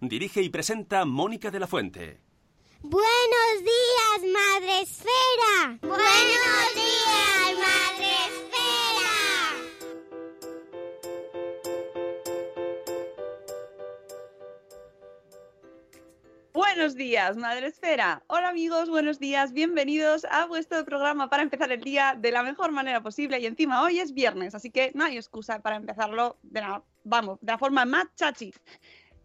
Dirige y presenta Mónica de la Fuente. Buenos días, Madre Esfera. Buenos días, Madre Esfera. Buenos días, Madre Esfera. Hola amigos, buenos días, bienvenidos a vuestro programa para empezar el día de la mejor manera posible. Y encima hoy es viernes, así que no hay excusa para empezarlo de la, vamos, de la forma más chachi.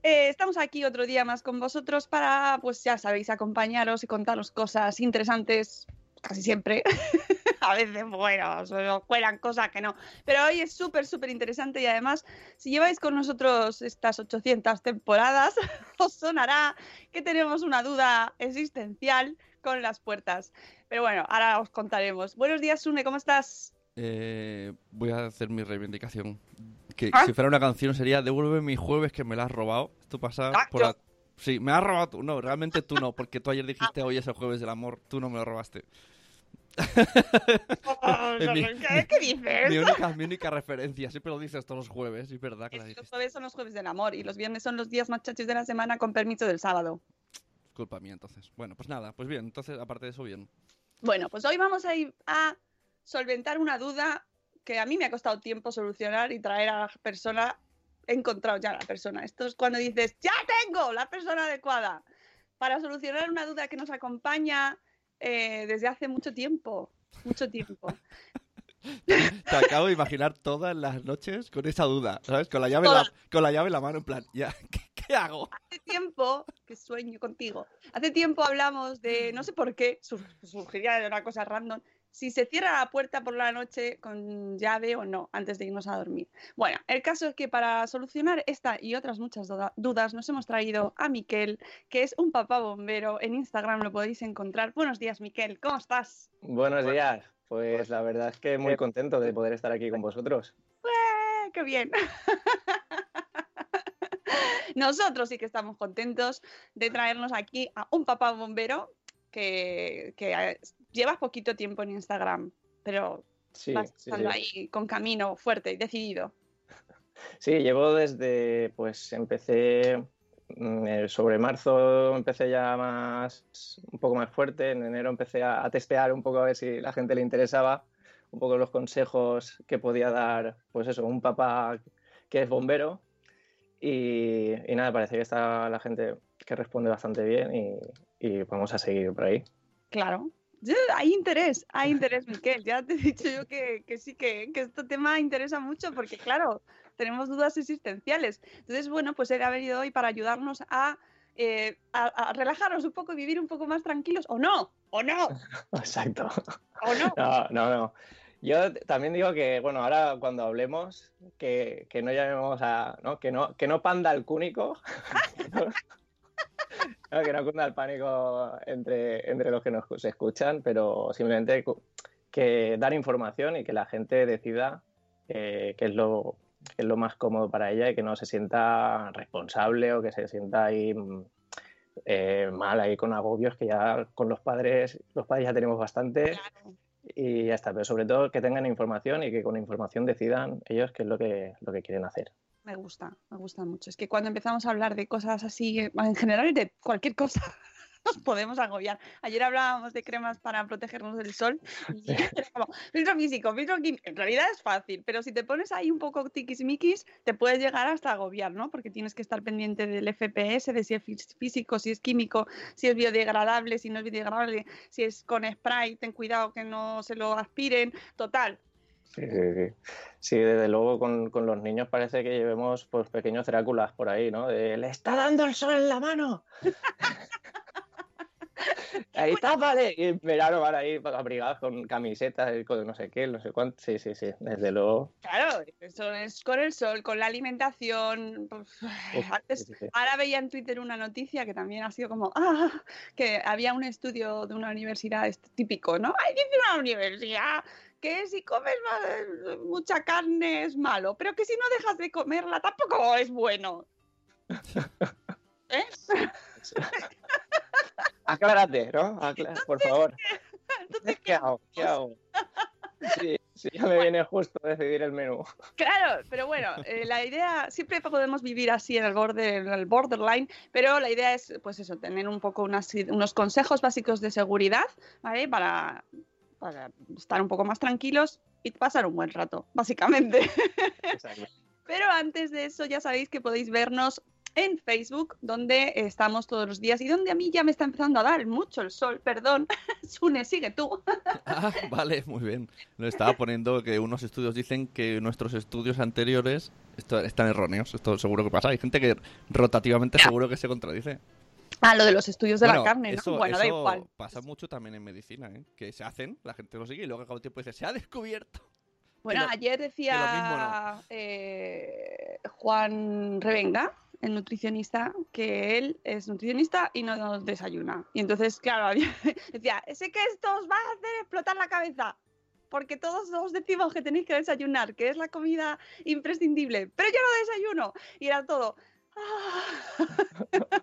Eh, estamos aquí otro día más con vosotros para, pues ya sabéis, acompañaros y contaros cosas interesantes casi siempre. a veces, bueno, cuelan cosas que no. Pero hoy es súper, súper interesante y además, si lleváis con nosotros estas 800 temporadas, os sonará que tenemos una duda existencial con las puertas. Pero bueno, ahora os contaremos. Buenos días, Sune, ¿cómo estás? Eh, voy a hacer mi reivindicación. Que Ah. si fuera una canción sería Devuelve mi jueves que me la has robado. Tú pasas Ah, por yo. la- Sí, me has robado tú. No, realmente tú no, porque tú ayer dijiste hoy es el jueves del amor. Tú no me lo robaste. Es mi- ¿Qué, dices? Mi única, mi única referencia. Siempre lo dices todos los jueves. Es verdad que la Los jueves son los jueves del amor y los viernes son los días más chachis de la semana con permiso del sábado. Culpa mía, entonces. Bueno, pues nada. Pues bien, entonces, aparte de eso, bien. Bueno, pues hoy vamos a ir a solventar una duda que a mí me ha costado tiempo solucionar y traer a la persona. He encontrado ya a la persona. Esto es cuando dices, ya tengo la persona adecuada para solucionar una duda que nos acompaña eh, desde hace mucho tiempo. Mucho tiempo. Te acabo de imaginar todas las noches con esa duda, ¿sabes? Con la llave, en la, Todas. con la llave en la mano, en plan, ya, ¿qué, qué hago? Hace tiempo, que sueño contigo, hace tiempo hablamos de, no sé por qué, sur- surgiría de una cosa random, si se cierra la puerta por la noche con llave o no, antes de irnos a dormir. Bueno, el caso es que para solucionar esta y otras muchas duda- dudas nos hemos traído a Miquel, que es un papá bombero. En Instagram lo podéis encontrar. Buenos días, Miquel, ¿cómo estás? Buenos días. Pues la verdad es que muy contento de poder estar aquí con vosotros. ¡Eh, ¡Qué bien! Nosotros sí que estamos contentos de traernos aquí a un papá bombero que, que eh, llevas poquito tiempo en Instagram, pero Sí, vas estando sí. ahí con camino fuerte y decidido. Sí, llevo desde, pues empecé mm, eh, sobre marzo, empecé ya más, un poco más fuerte. En enero empecé a, a testear un poco a ver si la gente le interesaba, un poco los consejos que podía dar, pues eso, un papá que es bombero. Y, y nada, parece que está la gente que responde bastante bien y, y vamos a seguir por ahí. Claro. Hay interés, hay interés, Miquel. Ya te he dicho yo que, que sí, que, que este tema interesa mucho porque, claro, tenemos dudas existenciales. Entonces, bueno, pues él ha venido hoy para ayudarnos a, eh, a, a relajarnos un poco y vivir un poco más tranquilos. ¿O no? ¿O no? Exacto. ¿O no? No, no, no. Yo también digo que, bueno, ahora cuando hablemos, que, que no llamemos a, ¿no? Que no, que no panda el cúnico, No, que no cunda el pánico entre, entre los que nos escuchan, pero simplemente que dar información y que la gente decida eh, qué es lo qué es lo más cómodo para ella y que no se sienta responsable o que se sienta ahí mm, eh, mal ahí con agobios que ya con los padres los padres ya tenemos bastante y ya está. Pero sobre todo que tengan información y que con información decidan ellos qué es lo que lo que quieren hacer Me gusta, me gusta mucho. Es que cuando empezamos a hablar de cosas así, eh, en general de cualquier cosa, nos podemos agobiar. Ayer hablábamos de cremas para protegernos del sol y era como, filtro físico, filtro químico. En realidad es fácil, pero si te pones ahí un poco tiquismiquis, te puedes llegar hasta agobiar, ¿no? Porque tienes que estar pendiente del FPS, de si es fí- físico, si es químico, si es biodegradable, si no es biodegradable, si es con spray, ten cuidado que no se lo aspiren. Total, Sí, sí, sí. Sí, desde luego con, con los niños parece que llevemos pues pequeños Dráculas por ahí, ¿no? De, le está dando el sol en la mano. Ahí tápale. Y en verano van ahí abrigados con camisetas, con no sé qué, no sé cuánto. Sí, sí, sí, desde luego. Claro, eso es con el sol, con la alimentación. pues, Uf, Antes, sí, sí, ahora veía en Twitter una noticia que también ha sido como, ah, que había un estudio de una universidad típico, ¿no? Ay, dice una universidad que si comes ma- mucha carne es malo, pero que si no dejas de comerla tampoco es bueno. ¿Eh? Aclárate, ¿no? Aclá- por favor. ¿Qué hago? ¿Qué hago? Sí, sí, ya me viene justo decidir el menú. Claro, pero bueno, eh, la idea, siempre podemos vivir así en el, borde, en el borderline, pero la idea es, pues eso, tener un poco unas unos consejos básicos de seguridad, ¿vale? Para, para estar un poco más tranquilos y pasar un buen rato, básicamente. Exacto. Pero antes de eso, ya sabéis que podéis vernos en Facebook, donde estamos todos los días y donde a mí ya me está empezando a dar mucho el sol, perdón. Sune, sigue tú. Ah, vale, muy bien. Lo estaba poniendo que unos estudios dicen que nuestros estudios anteriores están erróneos. Esto seguro que pasa. Hay gente que rotativamente seguro que se contradice. Ah, lo de los estudios de Bueno, la carne, ¿no? eso- bueno, da igual. Pasa mucho también en medicina, ¿eh? Que se hacen, la gente lo sigue y luego al tiempo dice, se ha descubierto. Bueno, lo- ayer decía no. eh, Juan Revenga, el nutricionista, que él es nutricionista y no desayuna. Y entonces, claro, había- decía, sé que esto os va a hacer explotar la cabeza. Porque todos os decimos que tenéis que desayunar, que es la comida imprescindible, pero yo no desayuno. Y era todo.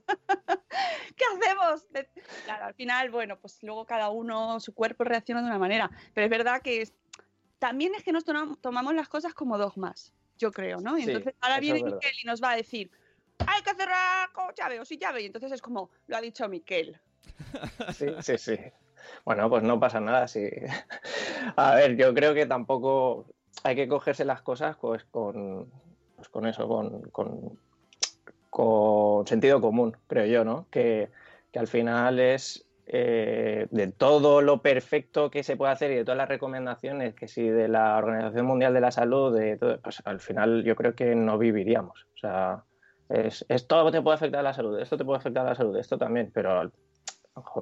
¿Qué hacemos? Claro, al final, bueno, pues luego cada uno, su cuerpo reacciona de una manera. Pero es verdad que es- también es que nos toma- tomamos las cosas como dogmas, yo creo, ¿no? Y Sí, entonces ahora viene. Miquel y nos va a decir, hay que cerrar con llave o sin llave. Y entonces es como, lo ha dicho Miquel. Sí, sí, sí. Bueno, pues no pasa nada. Sí. A ver, yo creo que tampoco hay que cogerse las cosas pues, con, pues, con eso, con, con, con sentido común, creo yo, ¿no? Que, que al final es eh, de todo lo perfecto que se puede hacer y de todas las recomendaciones que si de la Organización Mundial de la Salud, de todo, pues al final yo creo que no viviríamos. O sea, es, esto te puede afectar a la salud, esto te puede afectar a la salud, esto también, pero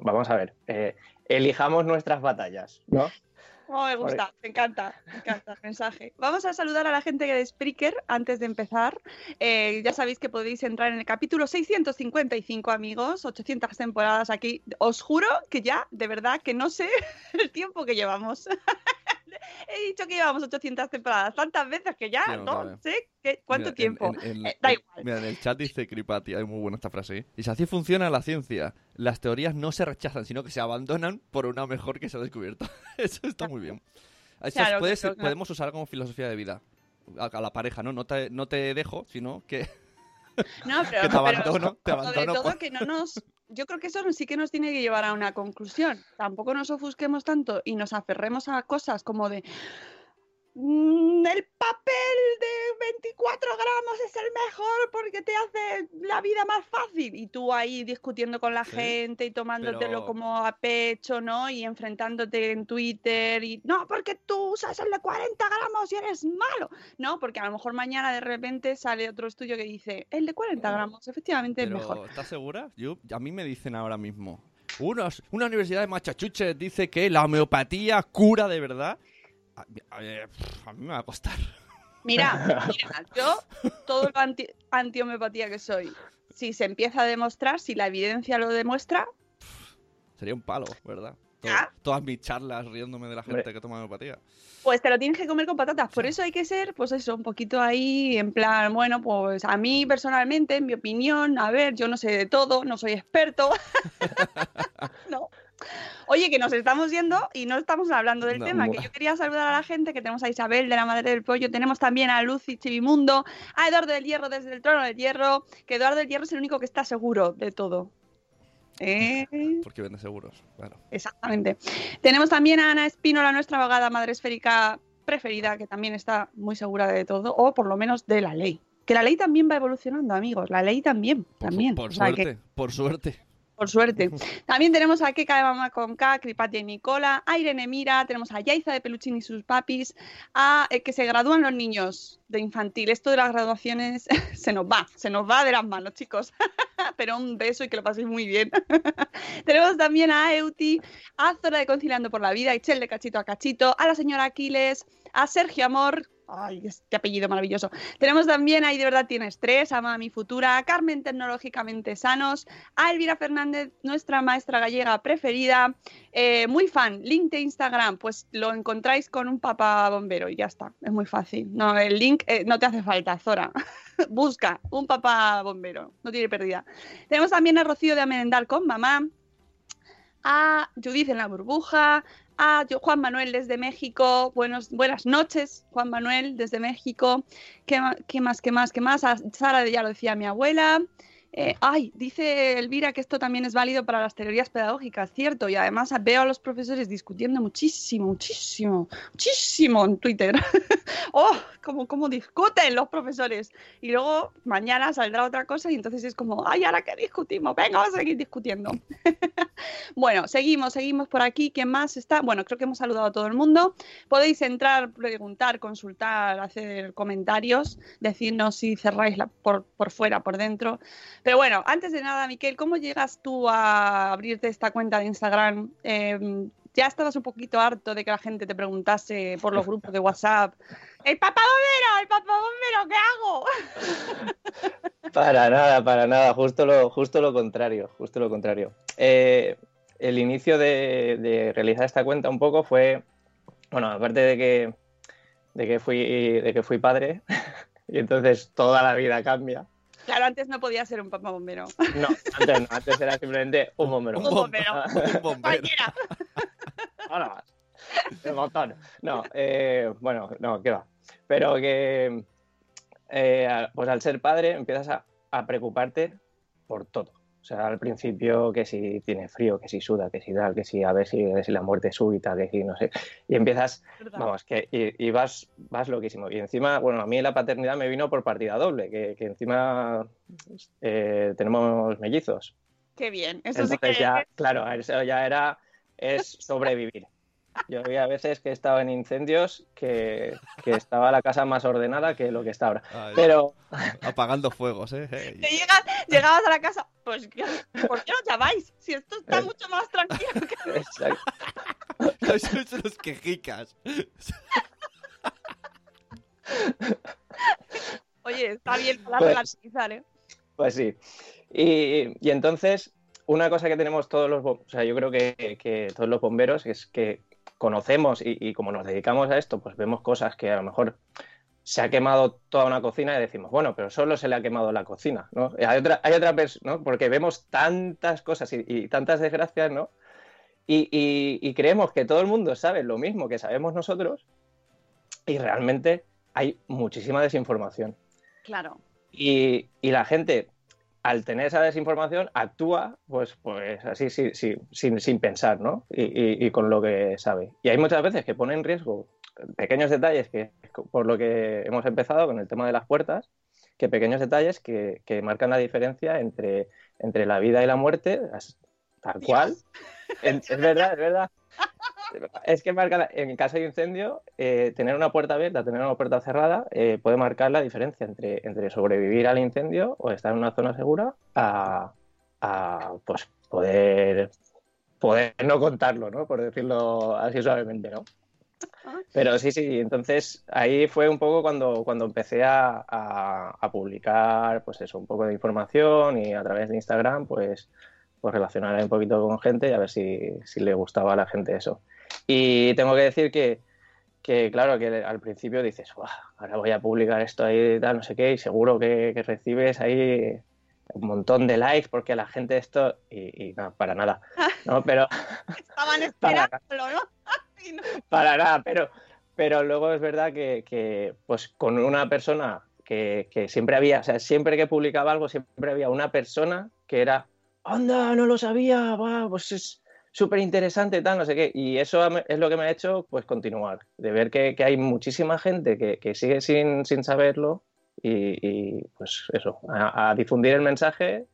Vamos a ver, eh, elijamos nuestras batallas, ¿no? Oh, me gusta, me encanta, me encanta el mensaje. Vamos a saludar a la gente de Spreaker antes de empezar. Eh, ya sabéis que podéis entrar en el capítulo 655, amigos, 800 temporadas aquí. Os juro que ya, de verdad, que no sé el tiempo que llevamos. He dicho que llevamos 800 temporadas tantas veces que ya no sé qué- cuánto Mira, tiempo. en- en- Eh, da igual. Mira, en el chat dice Kripati, hay muy buena esta frase. ¿eh? Dice, así funciona la ciencia. Las teorías no se rechazan, sino que se abandonan por una mejor que se ha descubierto. Eso está muy bien. Eso Claro, puede claro, ser- claro. podemos usar como filosofía de vida. A, a la pareja, ¿no? No te, no te dejo, sino que... No, pero, que te pero abandono, te sobre abandono todo por- que no nos... Yo creo que eso sí que nos tiene que llevar a una conclusión. Tampoco nos ofusquemos tanto y nos aferremos a cosas como de... "Mm, El papel de 24 gramos es el mejor porque te hace la vida más fácil. Y tú ahí discutiendo con la Sí, gente y tomándotelo pero- como a pecho, ¿no? Y enfrentándote en Twitter y no, porque tú usas el de 40 gramos y eres malo. No, porque a lo mejor mañana de repente sale otro estudio que dice, el de 40 gramos efectivamente es Pero, mejor. ¿estás segura? Yo, a mí me dicen ahora mismo. Unos, una universidad de Machachuches dice que la homeopatía cura de verdad. A, a- a mí me va a costar. Mira, mira, yo todo lo anti, antihomeopatía que soy, si se empieza a demostrar, si la evidencia lo demuestra, Sería un palo, ¿verdad? To- todas mis charlas riéndome de la gente Hombre. que toma homeopatía. Pues te lo tienes que comer con patatas. Por eso hay que ser, pues eso, un poquito ahí, en plan, bueno, pues a mí personalmente, en mi opinión, a ver, yo no sé de todo, no soy experto. no. Oye, que nos estamos yendo y no estamos hablando del No, tema, que yo quería saludar a la gente, que tenemos a Isabel de la Madre del Pollo, tenemos también a Lucy Chivimundo, a Eduardo del Hierro desde el Trono del Hierro, que Eduardo del Hierro es el único que está seguro de todo. ¿Eh? Porque vende seguros, claro. Exactamente. Tenemos también a Ana Espínola, nuestra abogada madre esférica preferida, que también está muy segura de todo, o por lo menos de la ley. Que la ley también va evolucionando, amigos. La ley también, Por, también. por O sea que- suerte, por suerte. Por suerte. También tenemos a Keka de Mamá con K, Cripatia y Nicola, a Irene Mira, tenemos a Yaiza de Peluchín y sus papis, a eh, que se gradúan los niños de infantil. Esto de las graduaciones se nos va, se nos va de las manos, chicos. Pero un beso y que lo paséis muy bien. tenemos también a Euti, a Zora de Conciliando por la Vida, a Ichel de Cachito a Cachito, a la señora Aquiles, a Sergio Amor. Ay, este apellido maravilloso. Tenemos también ahí de verdad tienes tres, a Mami Futura, a Carmen Tecnológicamente Sanos, a Elvira Fernández, nuestra maestra gallega preferida, eh, muy fan, link de Instagram, pues lo encontráis con un papá bombero y ya está, es muy fácil. No, el link eh, no te hace falta, Zora. Busca un papá bombero, no tiene pérdida. Tenemos también a Rocío de Amendar con mamá, a Judith en la burbuja, a Juan Manuel desde México, buenos, buenas noches, Juan Manuel desde México, ¿Qué, qué más, qué más, qué más? A Sara, ya lo decía mi abuela. Eh, ay, dice Elvira que esto también es válido para las teorías pedagógicas, cierto, y además veo a los profesores discutiendo muchísimo, muchísimo, muchísimo en Twitter. oh, cómo, cómo discuten los profesores. Y luego mañana saldrá otra cosa y entonces es como, ay, ahora que discutimos, venga, vamos a seguir discutiendo. Bueno, seguimos, seguimos por aquí. ¿Quién más está? Bueno, creo que hemos saludado a todo el mundo. Podéis entrar, preguntar, consultar, hacer comentarios, decirnos si cerráis la- por, por fuera, por dentro. Pero bueno, antes de nada, Miquel, ¿cómo llegas tú a abrirte esta cuenta de Instagram? Eh, ya estabas un poquito harto de que la gente te preguntase por los grupos de WhatsApp. ¡El papá bombero! ¡El papá bombero! ¿Qué hago? Para nada, para nada, justo lo, justo lo contrario, justo lo contrario. Eh, el inicio de, de realizar esta cuenta un poco fue, bueno, aparte de que, de que, fui, de que fui padre, y entonces toda la vida cambia. Claro, antes no podía ser un papá bombero. No, antes no, antes era simplemente un bombero. Un bombero. Un bombero. Cualquiera. Ahora más. Un montón. No, eh, bueno, no, qué va. Pero que, eh, pues al ser padre empiezas a, a preocuparte por todo. O sea, al principio que si tiene frío, que si suda, que si tal, que si a ver si, si la muerte es súbita, que si no sé. Y empiezas, vamos, que y, y vas, vas loquísimo. Y encima, bueno, a mí la paternidad me vino por partida doble, que, que encima eh, tenemos mellizos. Qué bien. Eso sí Entonces que ya, es- claro, eso ya era, es sobrevivir. Yo había veces que he estado en incendios que, que estaba la casa más ordenada que lo que está ahora. Ay, Pero, Apagando fuegos, ¿eh? Hey. Te llegas, llegabas a la casa, pues, ¿qué- ¿por qué os llamáis? Si esto está mucho más tranquilo que... exacto. Sois unos quejicas. Oye, está bien para Pues- relativizar, ¿eh? Pues sí. Y, y entonces, una cosa que tenemos todos los, o sea, yo creo que, que todos los bomberos es que conocemos y, y como nos dedicamos a esto, pues vemos cosas que a lo mejor se ha quemado toda una cocina y decimos, bueno, pero solo se le ha quemado la cocina, ¿no? Hay otra, hay otra persona, ¿no? Porque vemos tantas cosas y, y tantas desgracias, ¿no? Y, creemos que todo el mundo sabe lo mismo que sabemos nosotros y realmente hay muchísima desinformación. Claro. Y, y la gente, al tener esa desinformación, actúa pues, pues así sí, sí, sin, sin pensar, ¿no? Y, y- y con lo que sabe. Y hay muchas veces que pone en riesgo pequeños detalles, que por lo que hemos empezado con el tema de las puertas, que pequeños detalles que, que marcan la diferencia entre, entre la vida y la muerte, tal cual. Es verdad, es verdad. Es que marca, la- en caso de incendio, eh, tener una puerta abierta, tener una puerta cerrada, eh, puede marcar la diferencia entre, entre sobrevivir al incendio o estar en una zona segura a, a, pues poder, poder no contarlo, ¿no? Por decirlo así suavemente, ¿no? Pero sí, sí, entonces ahí fue un poco cuando, cuando empecé a, a- a publicar, pues eso, un poco de información y a través de Instagram, pues, pues relacionar un poquito con gente y a ver si, si le gustaba a la gente eso. Y tengo que decir que, que claro, que al principio dices, "Buah, ahora voy a publicar esto ahí, tal, no sé qué, y seguro que, que recibes ahí un montón de likes porque la gente esto, y, y no, para nada, ¿no? Pero Estaban esperándolo, ¿no? Y no. para nada, pero, pero luego es verdad que, que, pues con una persona que, que siempre había, o sea, siempre que publicaba algo, siempre había una persona que era, anda, no lo sabía, va, pues es súper interesante, tal, no sé qué. Y eso es lo que me ha hecho, pues, continuar, de ver que, que hay muchísima gente que, que sigue sin, sin saberlo y, y, pues eso, a, a difundir el mensaje,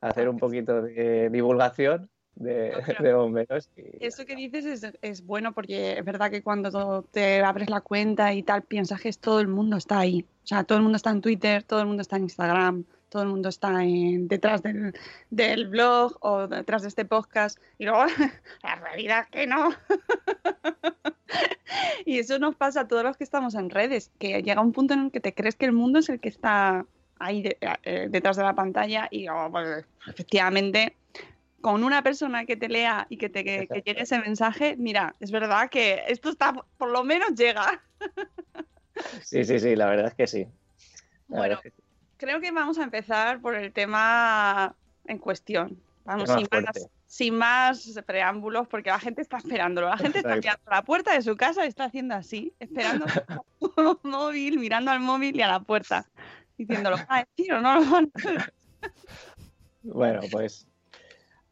a hacer un poquito de divulgación de, pero- de bomberos. y- Eso que dices es, es bueno porque es verdad que cuando te abres la cuenta y tal, piensas que todo el mundo está ahí. O sea, todo el mundo está en Twitter, todo el mundo está en Instagram, todo el mundo está en, detrás del, del blog o detrás de este podcast. Y luego, la realidad que no. y eso nos pasa a todos los que estamos en redes, que llega un punto en el que te crees que el mundo es el que está ahí de- eh, detrás de la pantalla y oh, pues, efectivamente con una persona que te lea y que te que, que llegue ese mensaje, mira, es verdad que esto está, por lo menos llega. Sí, sí, sí, la verdad es que sí. La Bueno, verdad es que sí. Creo que vamos a empezar por el tema en cuestión. Vamos, sin más, sin más preámbulos, porque la gente está esperándolo. La gente está mirando a la puerta de su casa y está haciendo así, esperando el móvil, mirando al móvil y a la puerta, diciéndolo, ah, tío, no lo van a hacer". Bueno, pues.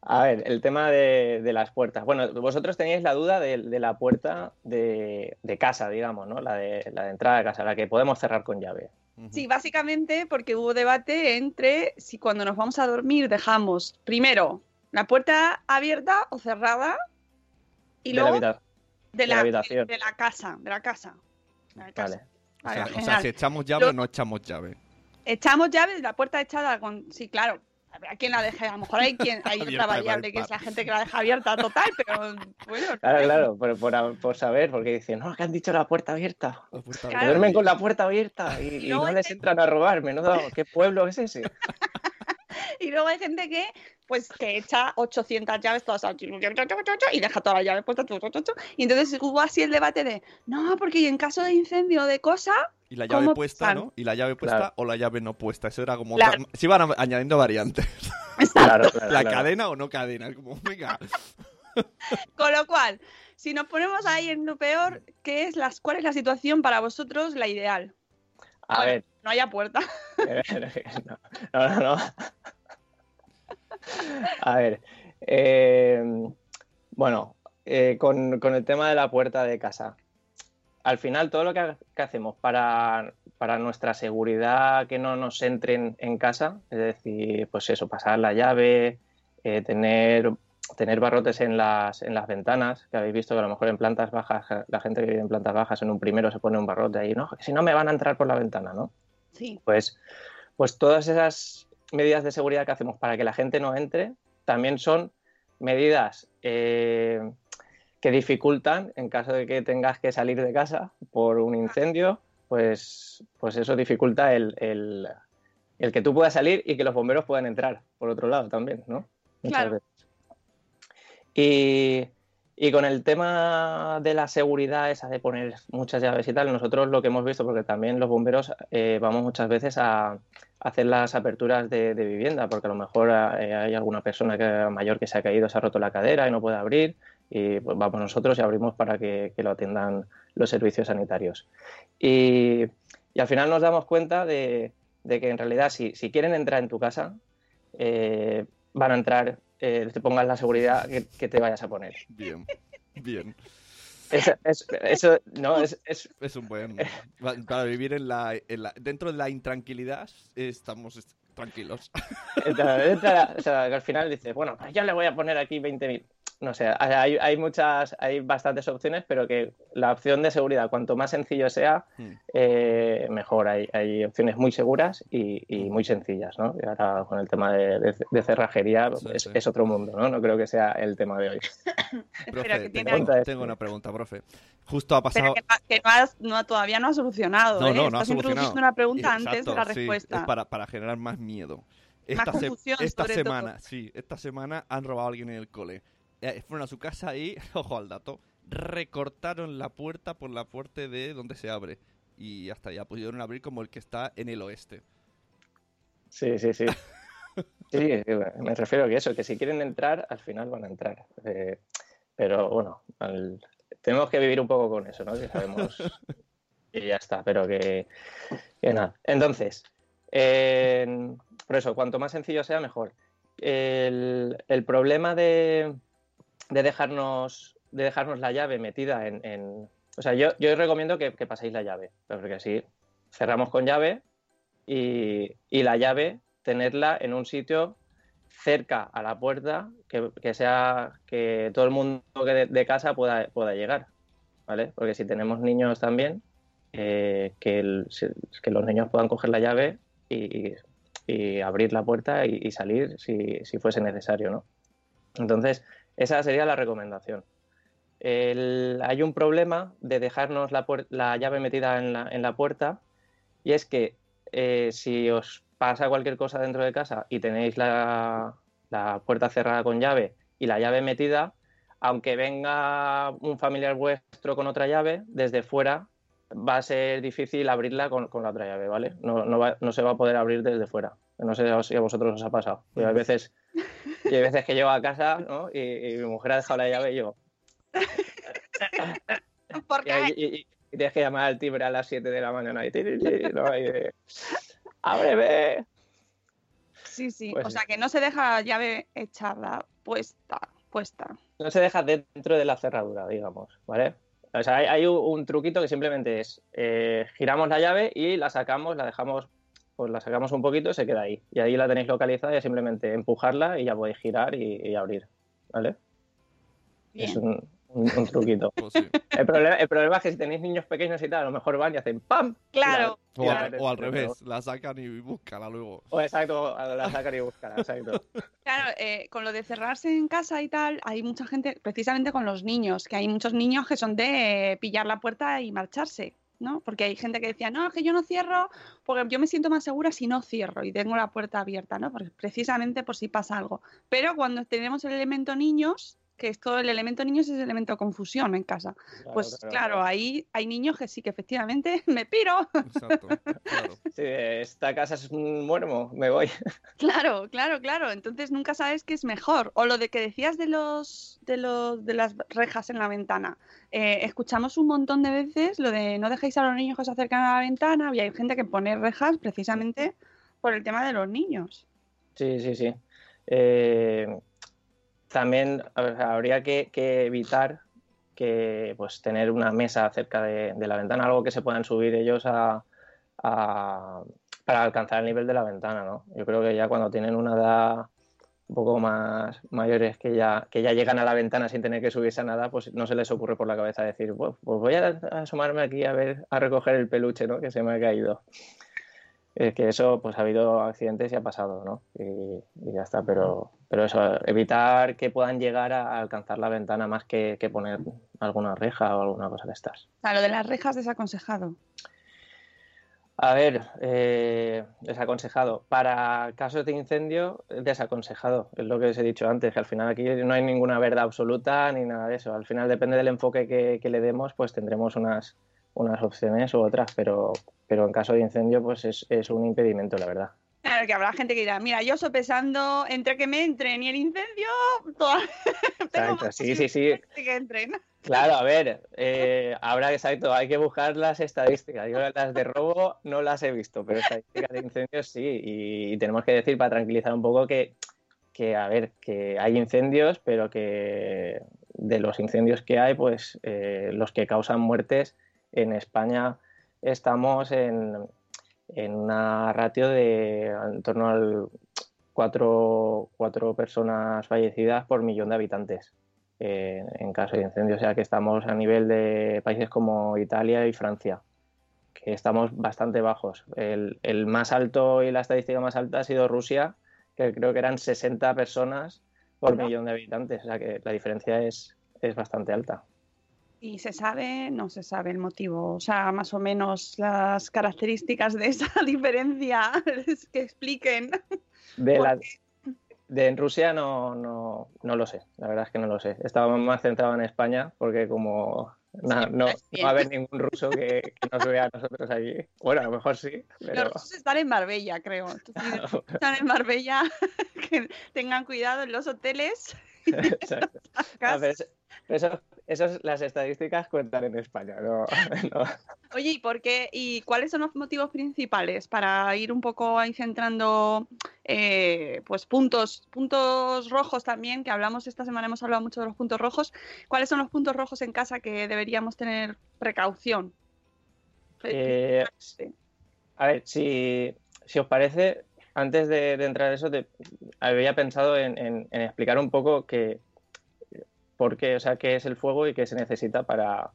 A ver, el tema de, de las puertas. Bueno, vosotros teníais la duda de, de la puerta de, de casa, digamos, ¿no? La de, la de entrada de casa, la que podemos cerrar con llave. Sí, básicamente porque hubo debate entre si cuando nos vamos a dormir dejamos primero la puerta abierta o cerrada y de la luego de de la la, habitación. de la casa, de la casa. de la casa. Vale. O sea, o sea, genial. si echamos llave o no echamos llave. Echamos llaves, la puerta echada con... Sí, claro. Habrá quien la deje, a lo mejor hay quien hay otra variable que es la gente que la deja abierta total, pero bueno, Claro, claro, por, por- por saber, porque dicen, no, que han dicho la puerta abierta. La puerta duermen con la puerta abierta y, y no hay les entran a robar. Menudo, ¿qué pueblo es ese? Y luego hay gente que, pues, que echa 800 llaves todas al- y deja todas las llaves puestas. Y entonces hubo así el debate de, no, porque en caso de incendio o de cosa, Y la llave ¿Cómo puesta? ¿no? Y la llave puesta Claro. o la llave no puesta. Eso era como... Claro. Se iban a- añadiendo variantes. Claro, claro, la claro. cadena o no cadena. Como, venga. con lo cual, si nos ponemos ahí en lo peor, ¿qué es las, ¿cuál es la situación para vosotros la ideal? A Bueno, ver, No haya puerta. no. A ver, eh, bueno, eh, con, con el tema de la puerta de casa. Al final, todo lo que, ha- que hacemos para, para nuestra seguridad, que no nos entren en casa, es decir, pues eso, pasar la llave, eh, tener, tener barrotes en las, en las ventanas, que habéis visto que a lo mejor en plantas bajas, la gente que vive en plantas bajas en un primero se pone un barrote ahí, no, si no me van a entrar por la ventana, ¿no? Sí. pues, pues todas esas medidas de seguridad que hacemos para que la gente no entre también son medidas eh, que dificultan en caso de que tengas que salir de casa por un incendio, pues, pues eso dificulta el, el- el que tú puedas salir y que los bomberos puedan entrar por otro lado también, ¿no? Muchas Claro. veces. Y, y con el tema de la seguridad, esa de poner muchas llaves y tal, nosotros lo que hemos visto, porque también los bomberos eh, vamos muchas veces a hacer las aperturas de, vivienda, porque a lo mejor eh, hay alguna persona que, mayor que se ha caído, se ha roto la cadera y no puede abrir, y pues vamos nosotros y abrimos para que, lo atiendan los servicios sanitarios. Y, al final nos damos cuenta de, que en realidad si, si quieren entrar en tu casa, eh, van a entrar, eh, te pongas la seguridad que, que te vayas a poner. Bien. Bien. Eso, es- eso- no, es, es- Es un buen... pa- Para vivir en la, en la- Dentro de la intranquilidad estamos est- tranquilos. entra- o sea, que al final dices, bueno, ya le voy a poner aquí 20.000. No sé, hay, hay muchas, hay bastantes opciones, pero que la opción de seguridad, cuanto más sencillo sea, Hmm. eh, mejor. Hay, hay opciones muy seguras y, y muy sencillas, ¿no? Y ahora con el tema de, de- de cerrajería Sí, es, sí. es otro mundo, ¿no? No creo que sea el tema de hoy. Profe, que tiene tengo, una pregunta, profe. Justo ha pasado... que, no- que no has- no- todavía no has solucionado. No, ¿eh? no, no ha Estás solucionado. introduciendo una pregunta antes de la sí, respuesta. es para, para generar más miedo. Esta, Más se- confusión, esta sobre semana, todo. sí, esta semana han robado a alguien en el cole. Eh, fueron a su casa y, ojo al dato, recortaron la puerta por la puerta de donde se abre. Y hasta ya pudieron abrir como el que está en el oeste. Sí, sí, sí. Sí, me refiero a que eso, que si quieren entrar, al final van a entrar. Eh, pero bueno, al- tenemos que vivir un poco con eso, ¿no? Que sabemos y ya está, pero que, que nada. Entonces, eh, por eso, cuanto más sencillo sea, mejor. El, el problema de, de dejarnos, de dejarnos la llave metida en... en- o sea, yo, yo os recomiendo que, que paséis la llave, porque así cerramos con llave y, y la llave tenerla en un sitio cerca a la puerta que, que sea que todo el mundo que de, de casa pueda, pueda llegar, ¿vale? Porque si tenemos niños también, eh, que, que los niños puedan coger la llave y, y abrir la puerta y, y salir si, si fuese necesario, ¿no? Entonces, esa sería la recomendación. Hay un problema de dejarnos la, llave metida en la, puerta y es que eh, si os pasa cualquier cosa dentro de casa y tenéis la, puerta cerrada con llave y la llave metida, aunque venga un familiar vuestro con otra llave, desde fuera va a ser difícil abrirla con, la otra llave, ¿vale? No, se va a poder abrir desde fuera. No sé si a vosotros os ha pasado. Yo hay veces, y hay veces que llego a casa ¿no? y, y mi mujer ha dejado la llave y yo... ¿Por qué? y- y- y tienes que llamar al timbre a las 7 de la mañana y, ¿no? Y de, ¡Ábreme! Sí, sí. Pues o sea, que no se deja la llave echada, puesta, puesta. No se deja dentro de la cerradura, digamos, ¿vale? O sea, hay, hay un, un truquito que simplemente es eh, giramos la llave y la sacamos, la dejamos, pues la sacamos un poquito y se queda ahí. Y ahí la tenéis localizada y simplemente empujarla y ya podéis girar y, y abrir, ¿vale? Bien. Es un, un- un truquito. Pues sí. El problema, el problema es que si tenéis niños pequeños y tal, a lo mejor van y hacen ¡pam! Claro. Y O, la- al, y la- o al revés, la sacan y búscala luego. O exacto, la sacan y buscan, exacto. Claro, eh, con lo de cerrarse en casa y tal, hay mucha gente, precisamente con los niños, que hay muchos niños que son de eh, pillar la puerta y marcharse, ¿no? Porque hay gente que decía, no, es que yo no cierro, porque yo me siento más segura si no cierro y tengo la puerta abierta, ¿no? Porque precisamente por si pasa algo. Pero cuando tenemos el elemento niños, que es todo el elemento niños es el elemento confusión en casa, pues claro, ahí hay niños que sí que efectivamente me piro. Exacto, claro. Sí, esta casa es un muermo, me voy. Claro, claro, claro. Entonces nunca sabes qué es mejor. O lo de que decías de los de los de las rejas en la ventana. Eh, escuchamos un montón de veces lo de no dejéis a los niños que se acercan a la ventana y hay gente que pone rejas precisamente por el tema de los niños. Sí, sí, sí. Eh, también habría que, que evitar que pues tener una mesa cerca de, de la ventana, algo que se puedan subir ellos a, a- para alcanzar el nivel de la ventana, ¿no? Yo creo que ya cuando tienen una edad un poco más mayores que ya, que ya llegan a la ventana sin tener que subirse a nada, pues no se les ocurre por la cabeza decir, pues, pues voy a asomarme aquí a ver, a recoger el peluche, ¿no? Que se me ha caído. Es que eso, pues ha habido accidentes y ha pasado, ¿no? Y, y ya está, pero, pero eso, evitar que puedan llegar a alcanzar la ventana más que, que poner alguna reja o alguna cosa de estas. O sea, lo de las rejas desaconsejado. A ver, eh, desaconsejado. Para casos de incendio, desaconsejado. Es lo que os he dicho antes, que al final aquí no hay ninguna verdad absoluta ni nada de eso. Al final depende del enfoque que, que le demos, pues tendremos unas, unas opciones u otras, pero, pero en caso de incendio, pues es, es un impedimento, la verdad. Claro, que habrá gente que dirá, mira, yo sopesando entre que me entren y el incendio, toda... tengo Exacto, más sí, sí, sí. que entren. Claro, a ver, eh, habrá, exacto, hay que buscar las estadísticas. Yo las de robo no las he visto, pero estadísticas de incendios sí. Y, tenemos que decir, para tranquilizar un poco, que, que, a ver, que hay incendios, pero que de los incendios que hay, pues eh, los que causan muertes en España estamos en, en una ratio de en torno al cuatro, cuatro personas fallecidas por millón de habitantes eh, en caso de incendio. O sea que estamos a nivel de países como Italia y Francia, que estamos bastante bajos. El, el más alto y la estadística más alta ha sido Rusia, que creo que eran 60 personas por millón de habitantes. O sea que la diferencia es, es bastante alta. Y se sabe, no se sabe el motivo, o sea, más o menos las características de esa diferencia que expliquen. De, la, de en Rusia no, no, no lo sé, la verdad es que no lo sé. Estaba más centrado en España porque como no, no, no va a haber ningún ruso que, que, nos vea a nosotros allí. Bueno, a lo mejor sí. Pero... Los rusos están en Marbella, creo. Entonces, están en Marbella, que tengan cuidado en los hoteles. Exacto. A ver, eso, eso, las estadísticas cuentan en España, no, no. Oye, ¿y por qué? ¿Y cuáles son los motivos principales para ir un poco ahí centrando eh, pues puntos, puntos rojos también, que hablamos esta semana, hemos hablado mucho de los puntos rojos. ¿Cuáles son los puntos rojos en casa que deberíamos tener precaución? Eh, a ver, si, si, os parece, antes de, de entrar en eso, te, había pensado en, en, en explicar un poco que por qué, o sea, qué es el fuego y qué se necesita para,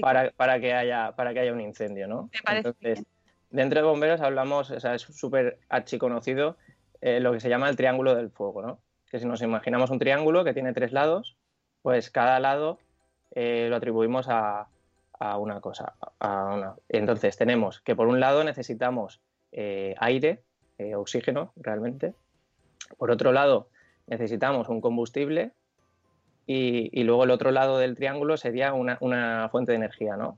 para, para, que, haya, para que haya un incendio, ¿no? Me parece Entonces, bien. dentro de bomberos hablamos, o sea, es súper archiconocido eh, lo que se llama el triángulo del fuego, ¿no? Que si nos imaginamos un triángulo que tiene tres lados, pues cada lado eh, lo atribuimos a, a, una cosa. A una. Entonces tenemos que por un lado necesitamos eh, aire, oxígeno realmente. Por otro lado necesitamos un combustible y, luego el otro lado del triángulo sería una, fuente de energía, ¿no?